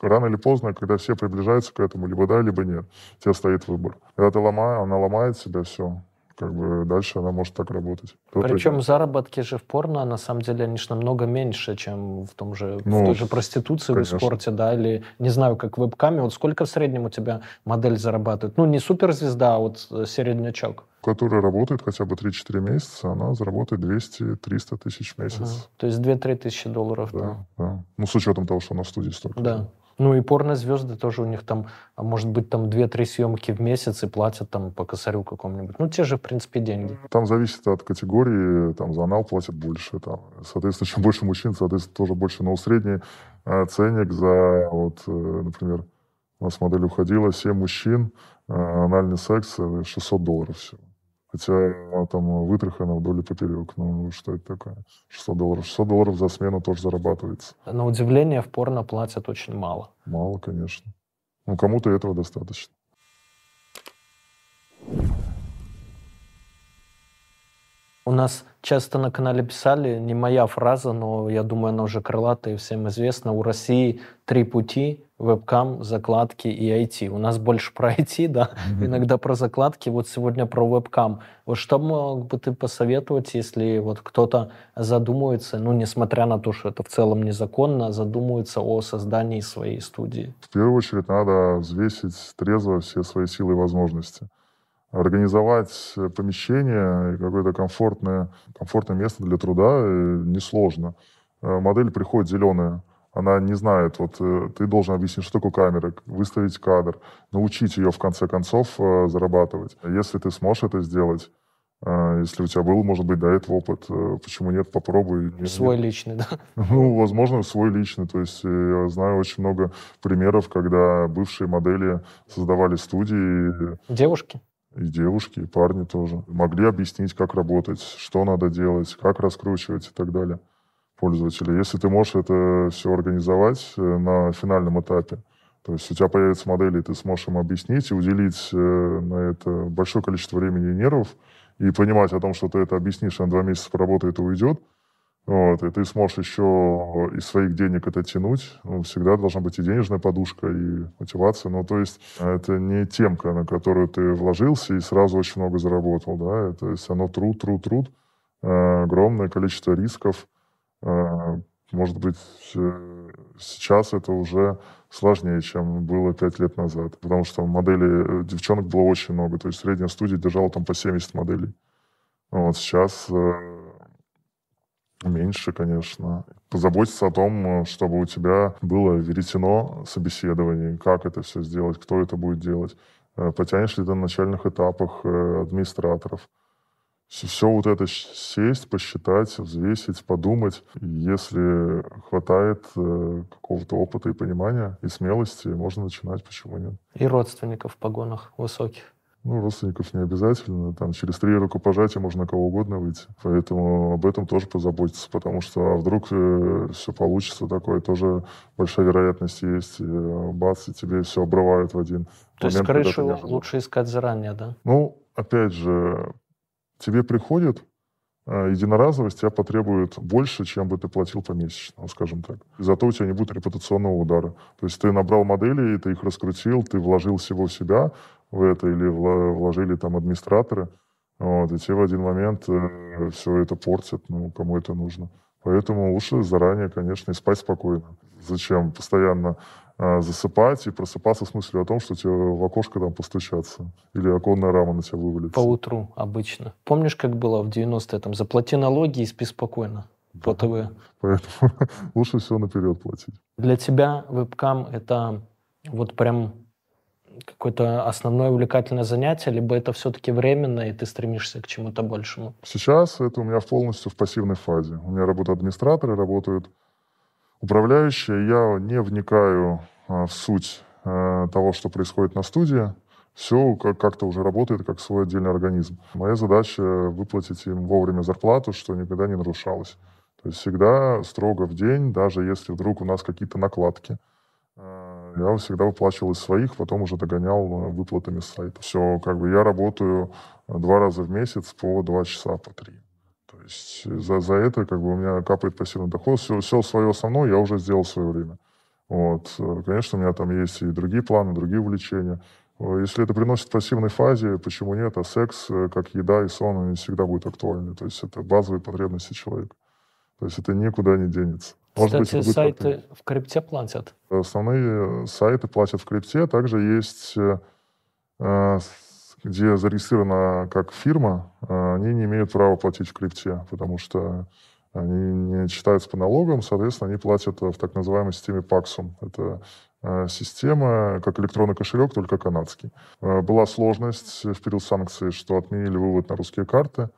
Рано или поздно, когда все приближаются к этому, либо да, либо нет, у тебя стоит выбор. Когда ты ломаешь, она ломает себя, все, как бы дальше она может так работать. Кто-то Причем идет. заработки же в порно, на самом деле, они же намного меньше, чем в том же, в Ну, той же проституции, конечно. в спорте, да, или, не знаю, как в вебкаме. Вот сколько в среднем у тебя модель зарабатывает? Ну, не суперзвезда, а вот э, середнячок. которая работает хотя бы 3-4 месяца, она заработает 200-300 тысяч в месяц. Ага. То есть 2-3 тысячи долларов. Да, да. Ну, с учетом того, что она в студии столько. Да. Ну и порнозвезды тоже у них там, а может быть, там 2-3 съемки в месяц и платят там по косарю какому-нибудь. Ну, те же, в принципе, деньги. Там зависит от категории, там за анал платят больше, там, соответственно, чем больше мужчин, соответственно, тоже больше. Но средний э, ценник за, вот, э, например, у нас модель уходила, 7 мужчин, э, анальный секс э, 600 долларов всего. Хотя она там вытрахана вдоль и поперек. Ну, что это такое? 600 долларов. 600 долларов за смену тоже зарабатывается. На удивление, в порно платят очень мало. Мало, конечно. Ну, кому-то этого достаточно. У нас часто на канале писали, не моя фраза, но я думаю, она уже крылатая и всем известна. У России три пути – вебкам, закладки и IT. У нас больше про IT, да, иногда про закладки. Вот сегодня про вебкам. Вот что мог бы ты посоветовать, если вот кто-то задумывается, ну, несмотря на то, что это в целом незаконно, задумывается о создании своей студии? В первую очередь надо взвесить трезво все свои силы и возможности. Организовать помещение и какое-то комфортное, комфортное место для труда э, несложно. Э, Модель приходит зеленая, она не знает, вот э, ты должен объяснить, что такое камера, выставить кадр, научить ее в конце концов э, зарабатывать. Если ты сможешь это сделать, э, если у тебя был, может быть, до этого опыт, почему нет, попробуй. Свой личный, да? ну, возможно, свой личный. То есть я знаю очень много примеров, когда бывшие модели создавали студии, Девушки? и девушки, и парни тоже. Могли объяснить, как работать, что надо делать, как раскручивать и так далее пользователя. Если ты можешь это все организовать э, на финальном этапе, то есть у тебя появятся модели, и ты сможешь им объяснить и уделить э, на это большое количество времени и нервов, и понимать о том, что ты это объяснишь, на два месяца поработает и уйдет, вот, и ты сможешь еще из своих денег это тянуть. Ну, всегда должна быть и денежная подушка, и мотивация. Ну, то есть это не темка, на которую ты вложился и сразу очень много заработал, да. То есть оно труд, труд, труд, э, огромное количество рисков. Э, может быть, сейчас это уже сложнее, чем было пять лет назад, потому что моделей, э, девчонок было очень много. То есть средняя студия держала там по 70 моделей. Вот сейчас э, меньше, конечно. Позаботиться о том, чтобы у тебя было веретено собеседований, как это все сделать, кто это будет делать. Потянешь ли ты на начальных этапах администраторов. Все вот это сесть, посчитать, взвесить, подумать. Если хватает э, какого-то опыта и понимания, и смелости, можно начинать, почему нет. И родственников в погонах высоких. Ну, родственников не обязательно. Там через три рукопожатия можно кого угодно выйти. Поэтому об этом тоже позаботиться. Потому что а вдруг все получится такое, тоже большая вероятность есть. И, э, бац, и тебе все обрывают в один То есть момент, ты крышу лучше искать заранее, да? Ну, опять же, тебе приходит э, единоразовость, тебя потребует больше, чем бы ты платил помесячно, скажем так. И зато у тебя не будет репутационного удара. То есть ты набрал модели, ты их раскрутил, ты вложил всего в себя в это, или вложили там администраторы, вот, и тебе в один момент все это портят, ну, кому это нужно. Поэтому лучше заранее, конечно, и спать спокойно. Зачем постоянно э, засыпать и просыпаться с мыслью о том, что тебе в окошко там постучаться или оконная рама на тебя вывалится. По утру обычно. Помнишь, как было в 90-е? Там, заплати налоги и спи спокойно по ТВ. Поэтому лучше все наперед платить. Для тебя вебкам — это вот прям какое-то основное увлекательное занятие, либо это все-таки временно, и ты стремишься к чему-то большему? Сейчас это у меня полностью в пассивной фазе. У меня работают администраторы, работают управляющие. Я не вникаю а, в суть а, того, что происходит на студии. Все как- как-то уже работает как свой отдельный организм. Моя задача выплатить им вовремя зарплату, что никогда не нарушалось. То есть всегда строго в день, даже если вдруг у нас какие-то накладки. э, Я всегда выплачивал из своих, потом уже догонял выплатами с сайта. Все, как бы я работаю два раза в месяц по два часа, по три. Есть за, за это как бы у меня капает пассивный доход. Все, все свое основное я уже сделал в свое время. Вот. Э, Конечно, у меня там есть и другие планы, другие увлечения. Если это приносит в пассивной фазе, почему нет? А секс, э, как еда и сон, они всегда будут актуальны. То есть это базовые потребности человека. То есть это никуда не денется. Может Кстати, быть, сайты в крипте платят? Основные сайты платят в крипте. Также есть, э, где зарегистрирована как фирма, э, они не имеют права платить в крипте, потому что они не считаются по налогам, соответственно, они платят в так называемой системе Paxum. Это Э, система, как электронный кошелек, только канадский. Э, была сложность в период санкций, что отменили вывод на русские карты,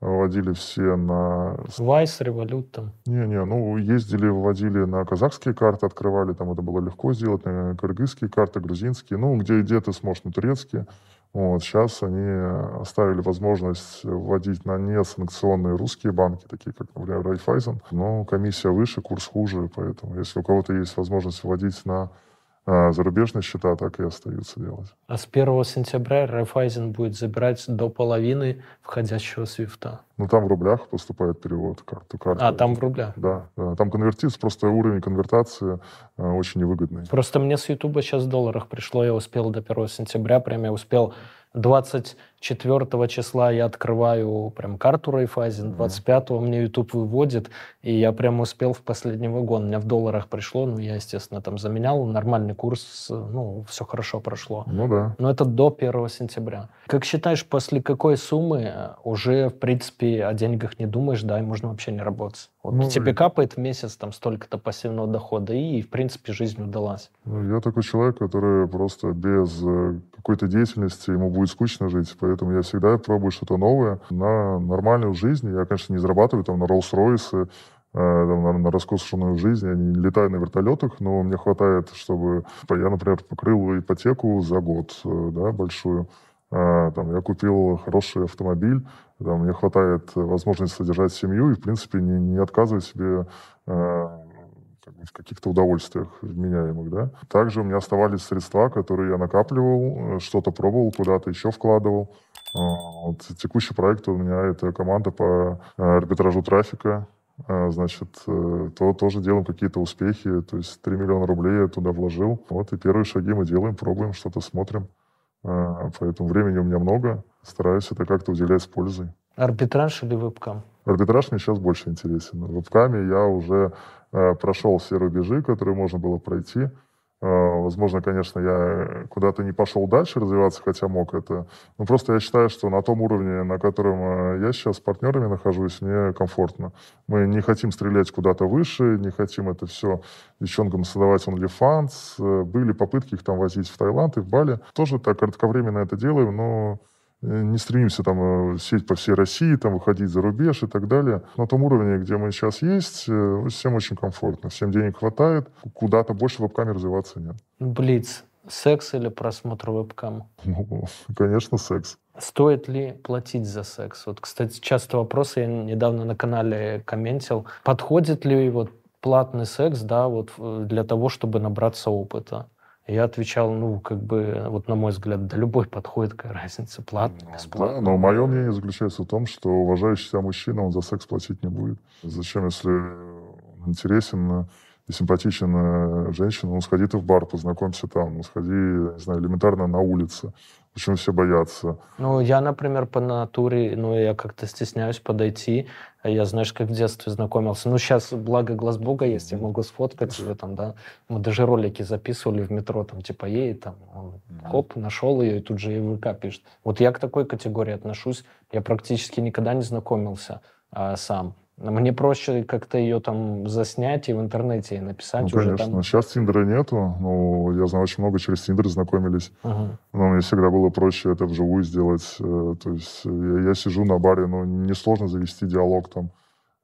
вводили все на... Вайс, Револют там. Не-не, ну, ездили, вводили на казахские карты, открывали, там это было легко сделать, на кыргызские карты, грузинские, ну, где, где ты сможешь, на турецкие. Вот, сейчас они оставили возможность вводить на несанкционные русские банки, такие как, например, Райфайзен. Но комиссия выше, курс хуже, поэтому если у кого-то есть возможность вводить на а зарубежные счета так и остаются делать. А с 1 сентября Райфайзен будет забирать до половины входящего свифта. Ну, там в рублях поступает перевод карту. карту. А, там в рублях? Да, да. Там конвертится, просто уровень конвертации э, очень невыгодный. Просто мне с Ютуба сейчас в долларах пришло, я успел до 1 сентября, прям я успел 24 числа я открываю прям карту Райфайзен, 25 мне YouTube выводит, и я прям успел в последний вагон. У меня в долларах пришло, ну, я, естественно, там заменял, нормальный курс, ну, все хорошо прошло. Ну да. Но это до 1 сентября. Как считаешь, после какой суммы э, уже, в принципе, о деньгах не думаешь, да, и можно вообще не работать? Вот ну, тебе капает в месяц там столько-то пассивного дохода, и, в принципе, жизнь удалась. Ну, я такой человек, который просто без э, какой-то деятельности, ему будет скучно жить, поэтому я всегда пробую что-то новое на нормальную жизнь. Я, конечно, не зарабатываю там на Роллс-Ройсы, э, на, на роскошную жизнь, я не летаю на вертолетах, но мне хватает, чтобы... Я, например, покрыл ипотеку за год, э, да, большую. А, там, я купил хороший автомобиль, там, мне хватает возможности содержать семью и, в принципе, не, не отказывать себе э, в каких-то удовольствиях вменяемых. Да? Также у меня оставались средства, которые я накапливал, э, что-то пробовал, куда-то еще вкладывал. А, вот текущий проект у меня это команда по э, арбитражу трафика. А, значит, то тоже делаем какие-то успехи. То есть 3 миллиона рублей я туда вложил. Вот и первые шаги мы делаем, пробуем, что-то смотрим. А, поэтому времени у меня много. Стараюсь это как-то уделять с пользой. Арбитраж или вебкам? Арбитраж мне сейчас больше интересен. В вебкаме я уже э, прошел все рубежи, которые можно было пройти. Э, возможно, конечно, я куда-то не пошел дальше развиваться, хотя мог это. Но просто я считаю, что на том уровне, на котором э, я сейчас с партнерами нахожусь, мне комфортно. Мы не хотим стрелять куда-то выше, не хотим это все девчонкам создавать OnlyFans. Э, были попытки их там возить в Таиланд и в Бали. Тоже так кратковременно это делаем, но не стремимся там э, сеть по всей России, там выходить за рубеж и так далее. На том уровне, где мы сейчас есть, э, всем очень комфортно, всем денег хватает, куда-то больше веб-камер развиваться нет. Блиц. Секс или просмотр веб-кам? Ну, конечно, секс. Стоит ли платить за секс? Вот, кстати, часто вопросы я недавно на канале комментил. Подходит ли вот платный секс, да, вот для того, чтобы набраться опыта? Я отвечал, ну, как бы, вот на мой взгляд, да любой подходит, какая разница, платно, ну, бесплатно. Да, но мое мнение заключается в том, что уважающий себя мужчина, он за секс платить не будет. Зачем, если он интересен и симпатичен женщина, ну, сходи ты в бар, познакомься там, ну, сходи, не знаю, элементарно на улице. Почему все боятся? Ну, я, например, по натуре, ну, я как-то стесняюсь подойти. Я, знаешь, как в детстве знакомился. Ну, сейчас, благо, глаз Бога есть, я могу сфоткать ее там, да. Мы даже ролики записывали в метро, там, типа, ей, там, он, хоп, нашел ее, и тут же ЕВК пишет. Вот я к такой категории отношусь. Я практически никогда не знакомился а, сам. Мне проще как-то ее там заснять и в интернете и написать ну, уже конечно. там. Сейчас Тиндера нету, но я знаю, очень много через Тиндер знакомились. Uh-huh. Но мне всегда было проще это вживую сделать. Э, то есть я, я сижу на баре, но несложно завести диалог там.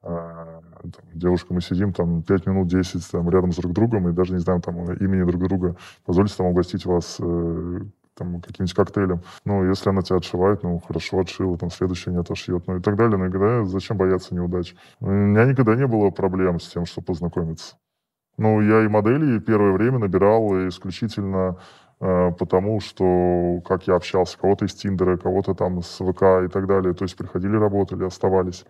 А, там, девушка, мы сидим там 5 минут, 10 там, рядом с друг другом и даже не знаем там имени друг друга. Позвольте там угостить вас э, там, каким-нибудь коктейлем. Ну, если она тебя отшивает, ну, хорошо отшила, там, следующая не отошьет, ну, и так далее. Но иногда зачем бояться неудач? У меня никогда не было проблем с тем, чтобы познакомиться. Ну, я и модели первое время набирал исключительно э, потому, что как я общался, кого-то из Тиндера, кого-то там с ВК и так далее. То есть приходили, работали, оставались.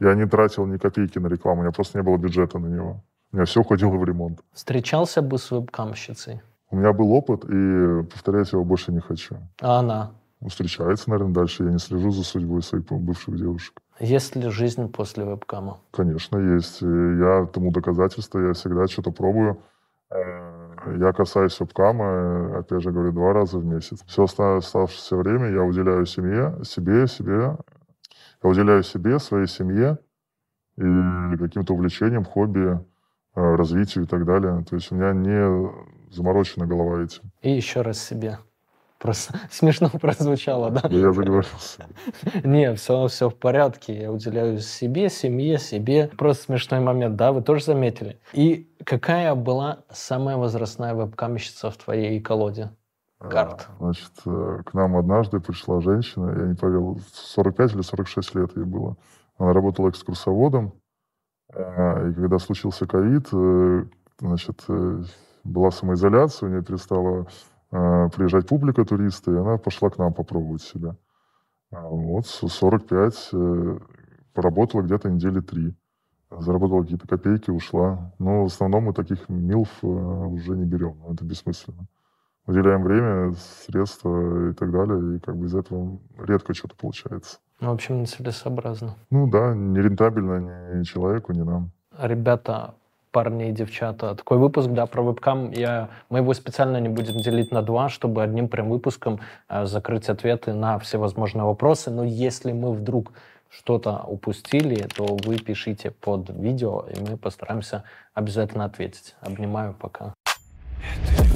Я не тратил ни копейки на рекламу, у меня просто не было бюджета на него. У меня все уходило в ремонт. Встречался бы с вебкамщицей? У меня был опыт, и повторять его больше не хочу. А она? Ну, встречается, наверное, дальше. Я не слежу за судьбой своих бывших девушек. Есть ли жизнь после вебкама? Конечно, есть. Я тому доказательство, я всегда что-то пробую. Э, Я касаюсь вебкама, э, опять же говорю, два раза в месяц. Все оставшееся время я уделяю семье, себе, себе. Я уделяю себе, своей семье и каким-то увлечениям, хобби, э, развитию и так далее. То есть у меня не заморочена голова этим. И еще раз себе. Просто смешно прозвучало, да? Я заговорился. Не, все, все в порядке. Я уделяю себе, семье, себе. Просто смешной момент, да? Вы тоже заметили? И какая была самая возрастная вебкамщица в твоей колоде? Карт. А, Значит, э, к нам однажды пришла женщина, я не поверил, 45 или 46 лет ей было. Она работала экскурсоводом, э, и когда случился ковид, э, значит, э, была самоизоляция, у нее перестала э, приезжать публика, туристы, и она пошла к нам попробовать себя. А Вот с 45 э, поработала где-то недели три. Заработала какие-то копейки, ушла. Но в основном мы таких милф э, уже не берем. Это бессмысленно. Уделяем время, средства и так далее, и как бы из этого редко что-то получается. Ну, в общем, нецелесообразно. Ну да, не рентабельно ни человеку, ни нам. Ребята, парни и девчата, такой выпуск, да, про вебкам, я, мы его специально не будем делить на два, чтобы одним прям выпуском э, закрыть ответы на все возможные вопросы. Но если мы вдруг что-то упустили, то вы пишите под видео, и мы постараемся обязательно ответить. Обнимаю, пока.